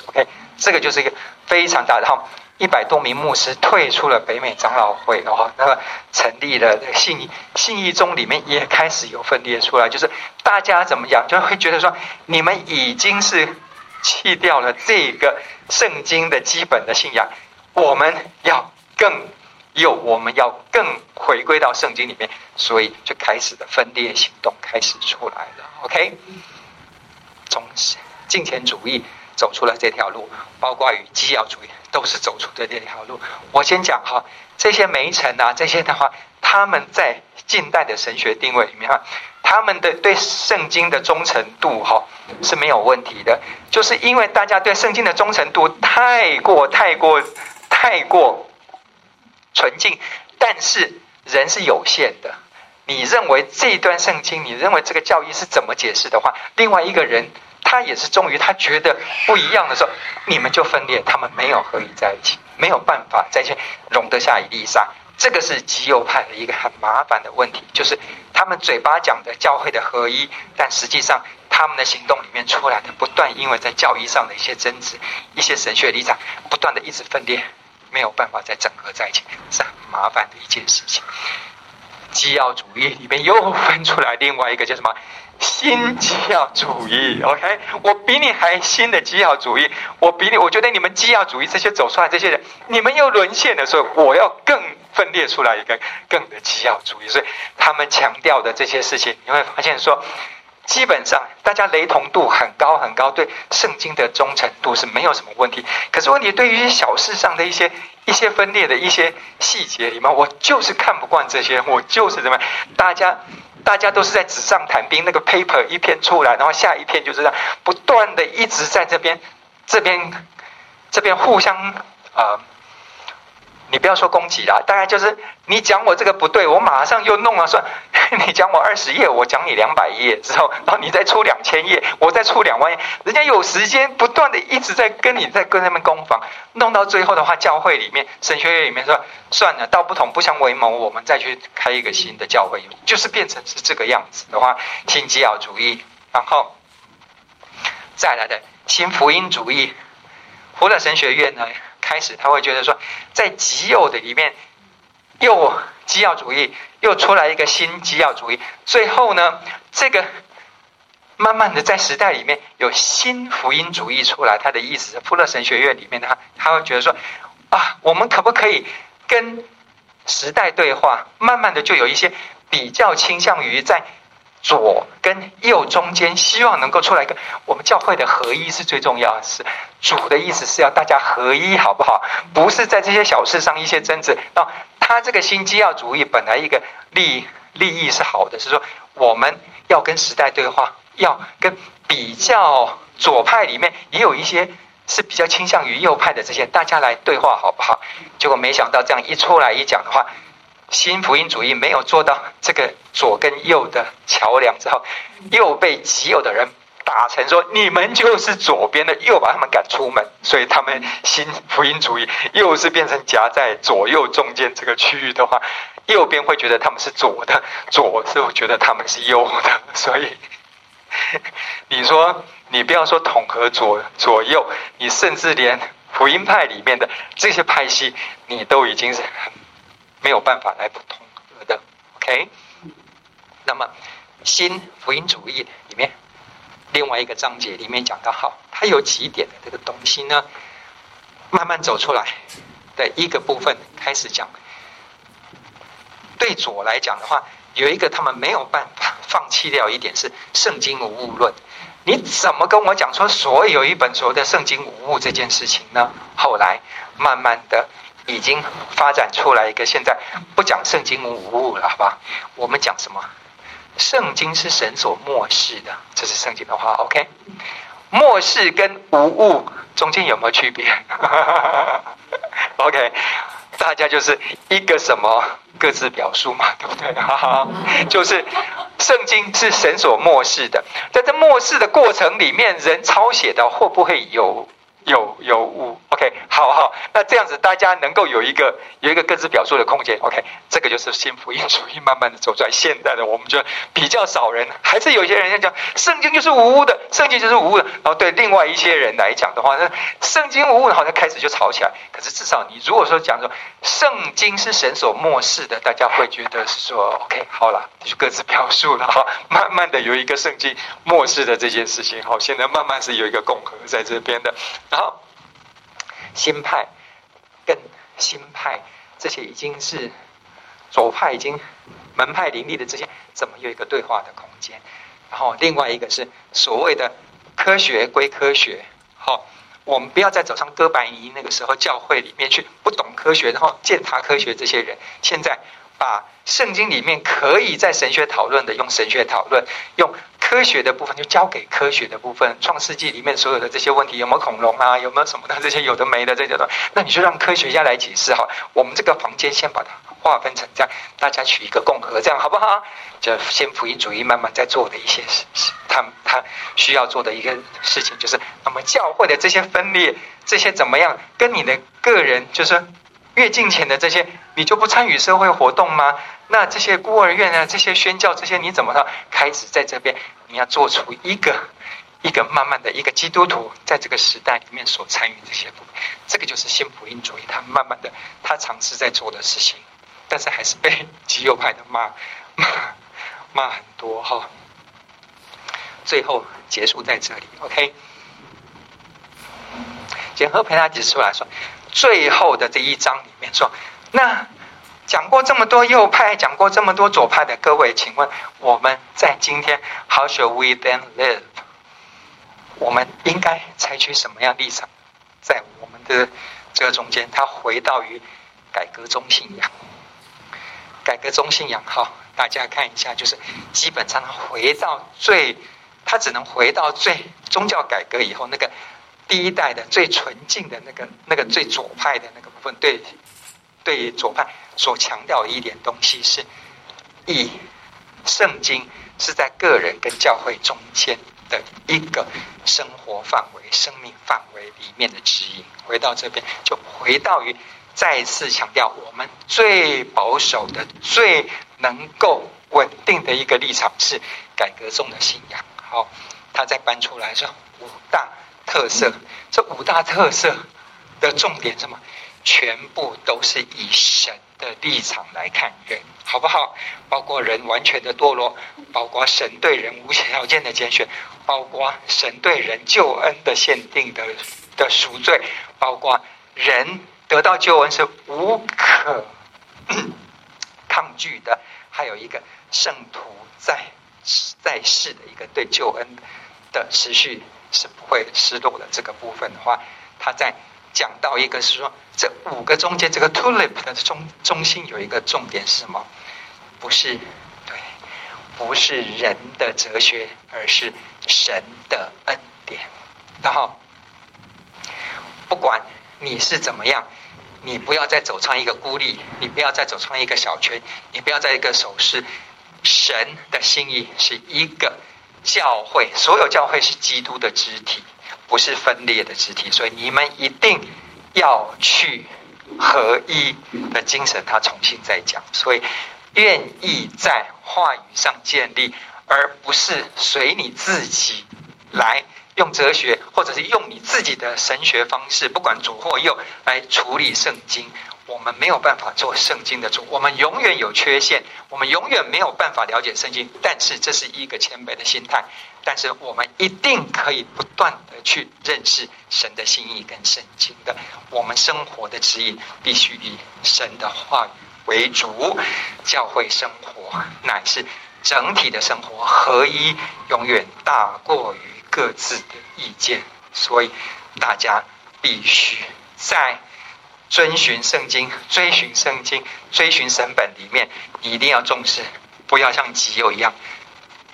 ，OK，这个就是一个非常大的。然后，一百多名牧师退出了北美长老会，然后那个成立了信信义宗，里面也开始有分裂出来，就是大家怎么讲，就会觉得说，你们已经是。弃掉了这个圣经的基本的信仰，我们要更有，我们要更回归到圣经里面，所以就开始的分裂行动开始出来了。OK，从金钱主义走出了这条路，包括与基要主义都是走出的这条路。我先讲哈，这些梅城啊，这些的话，他们在近代的神学定位里面哈。他们的对圣经的忠诚度哈是没有问题的，就是因为大家对圣经的忠诚度太过太过太过纯净，但是人是有限的。你认为这一段圣经，你认为这个教义是怎么解释的话，另外一个人他也是忠于他觉得不一样的时候，你们就分裂，他们没有合一在一起，没有办法再去容得下一粒沙。这个是极右派的一个很麻烦的问题，就是他们嘴巴讲的教会的合一，但实际上他们的行动里面出来的不断，因为在教义上的一些争执、一些神学立场，不断的一直分裂，没有办法再整合在一起，是很麻烦的一件事情。基要主义里面又分出来另外一个叫什么？新基要主义，OK，我比你还新的基要主义，我比你，我觉得你们基要主义这些走出来这些人，你们又沦陷的时候，我要更分裂出来一个更的基要主义，所以他们强调的这些事情，你会发现说，基本上大家雷同度很高很高，对圣经的忠诚度是没有什么问题。可是问题对于一些小事上的一些一些分裂的一些细节里面，我就是看不惯这些，我就是怎么，大家。大家都是在纸上谈兵，那个 paper 一篇出来，然后下一篇就是这样不断的一直在这边、这边、这边互相啊、你不要说攻击啦，大概就是你讲我这个不对，我马上又弄了算，你讲我二十页，我讲你两百页之后，然后你再出两千页，我再出两万页，人家有时间不断的一直在跟你在跟他们攻防，弄到最后的话，教会里面神学院里面说。算了，道不同不相为谋，我们再去开一个新的教会，就是变成是这个样子的话，新基要主义，然后再来的新福音主义，福勒神学院呢，开始他会觉得说，在极右的里面，又基要主义又出来一个新基要主义，最后呢，这个慢慢的在时代里面有新福音主义出来，他的意思是富勒神学院里面他他会觉得说，啊，我们可不可以？跟时代对话，慢慢的就有一些比较倾向于在左跟右中间，希望能够出来一个我们教会的合一是最重要是主的意思是要大家合一，好不好？不是在这些小事上一些争执。那他这个新基要主义本来一个利利益是好的，是说我们要跟时代对话，要跟比较左派里面也有一些。是比较倾向于右派的这些，大家来对话好不好？结果没想到这样一出来一讲的话，新福音主义没有做到这个左跟右的桥梁之后，又被极右的人打成说你们就是左边的，又把他们赶出门，所以他们新福音主义又是变成夹在左右中间这个区域的话，右边会觉得他们是左的，左是会觉得他们是右的，<laughs> 所以你说你不要说统合左左右，你甚至连福音派里面的这些派系，你都已经是没有办法来不同合的，OK？那么新福音主义里面。另外一个章节里面讲到，好，它有几点的这个东西呢，慢慢走出来的一个部分开始讲。对左来讲的话，有一个他们没有办法放弃掉一点是圣经无误论。你怎么跟我讲说所有一本所谓的圣经无误这件事情呢？后来慢慢的已经发展出来一个，现在不讲圣经无误了，好吧？我们讲什么？圣经是神所默示的，这是圣经的话。OK，默示跟无误中间有没有区别？<laughs> OK，大家就是一个什么各自表述嘛，对不对？<laughs> 就是圣经是神所默示的，在这默示的过程里面，人抄写的会不会有？有有误，OK，好好，那这样子大家能够有一个有一个各自表述的空间，OK，这个就是新福音主义慢慢的走出来。现代的我们就比较少人，还是有些人在讲圣经就是无误的，圣经就是无误的。然后对另外一些人来讲的话，那圣经无误，好像开始就吵起来。可是至少你如果说讲说圣经是神所默示的，大家会觉得是说 OK，好了，就各自表述了哈。慢慢的有一个圣经默示的这件事情，好，现在慢慢是有一个共和在这边的。然后新派跟新派这些已经是左派，已经门派林立的这些，怎么有一个对话的空间？然后另外一个是所谓的科学归科学，好，我们不要再走上哥白尼那个时候教会里面去，不懂科学，然后践踏科学这些人，现在把圣经里面可以在神学讨论的用神学讨论，用。科学的部分就交给科学的部分，《创世纪》里面所有的这些问题，有没有恐龙啊？有没有什么的这些有的没的这些的，那你就让科学家来解释哈。我们这个房间先把它划分成这样，大家取一个共和，这样好不好？就先福音主义慢慢在做的一些事，他他需要做的一个事情就是，那么教会的这些分裂，这些怎么样？跟你的个人就是越近前的这些，你就不参与社会活动吗？那这些孤儿院啊，这些宣教，这些你怎么着开始在这边？你要做出一个一个慢慢的一个基督徒在这个时代里面所参与这些，这个就是新福音主义，他慢慢的他尝试在做的事情，但是还是被极右派的骂骂骂很多哈。最后结束在这里，OK。简和培他指出来说，最后的这一章里面说，那。讲过这么多右派，讲过这么多左派的各位，请问我们在今天，How shall we then live？我们应该采取什么样立场？在我们的这个中间，他回到于改革中信仰，改革中信仰，好，大家看一下，就是基本上回到最，他只能回到最宗教改革以后那个第一代的最纯净的那个那个最左派的那个部分，对。对左派所强调的一点东西是，以圣经是在个人跟教会中间的一个生活范围、生命范围里面的指引。回到这边，就回到于再次强调，我们最保守的、最能够稳定的一个立场是改革中的信仰。好，他再搬出来说五大特色，这五大特色的重点是什么？全部都是以神的立场来看人，好不好？包括人完全的堕落，包括神对人无条件的拣选，包括神对人救恩的限定的的赎罪，包括人得到救恩是无可抗拒的，还有一个圣徒在在世的一个对救恩的持续是不会失落的这个部分的话，他在。讲到一个是说，这五个中间这个 tulip 的中中心有一个重点是什么？不是对，不是人的哲学，而是神的恩典。然后，不管你是怎么样，你不要再走上一个孤立，你不要再走上一个小圈，你不要再一个手势。神的心意是一个教会，所有教会是基督的肢体，不是分裂的肢体，所以你们一定要去合一的精神。他重新再讲，所以愿意在话语上建立，而不是随你自己来用哲学，或者是用你自己的神学方式，不管左或右来处理圣经。我们没有办法做圣经的主，我们永远有缺陷，我们永远没有办法了解圣经。但是这是一个谦卑的心态，但是我们一定可以不断的去认识神的心意跟圣经的。我们生活的指引必须以神的话语为主，教会生活乃是整体的生活，合一永远大过于各自的意见，所以大家必须在。遵循圣经，追寻圣经，追寻神本里面，你一定要重视，不要像己有一样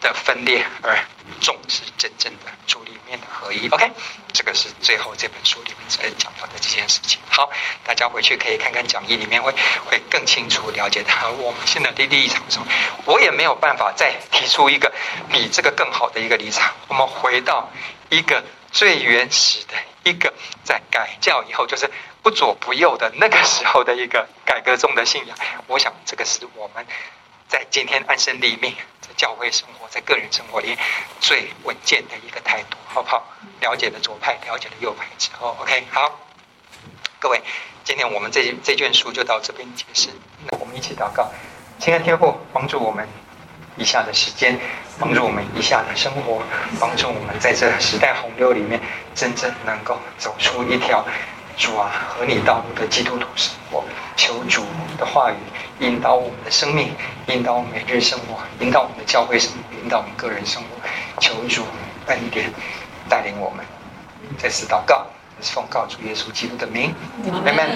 的分裂，而重视真正的主里面的合一。OK，这个是最后这本书里面所讲到的这件事情。好，大家回去可以看看讲义里面会会更清楚了解他我们现在的立场的时候，我也没有办法再提出一个比这个更好的一个立场。我们回到一个最原始的一个，在改教以后就是。不左不右的那个时候的一个改革中的信仰，我想这个是我们在今天安身立命，在教会生活，在个人生活里最稳健的一个态度，好不好？了解了左派，了解了右派之后，OK，好，各位，今天我们这这卷书就到这边结束。那我们一起祷告，亲爱的天父，帮助我们以下的时间，帮助我们以下的生活，帮助我们在这时代洪流里面，真正能够走出一条。主啊，和你道路的基督徒生活，求主的话语引导我们的生命，引导我们每日生活，引导我们的教会生活，引导我们个人生活。求主恩典带领我们。再次祷告，是奉告主耶稣基督的名，阿门。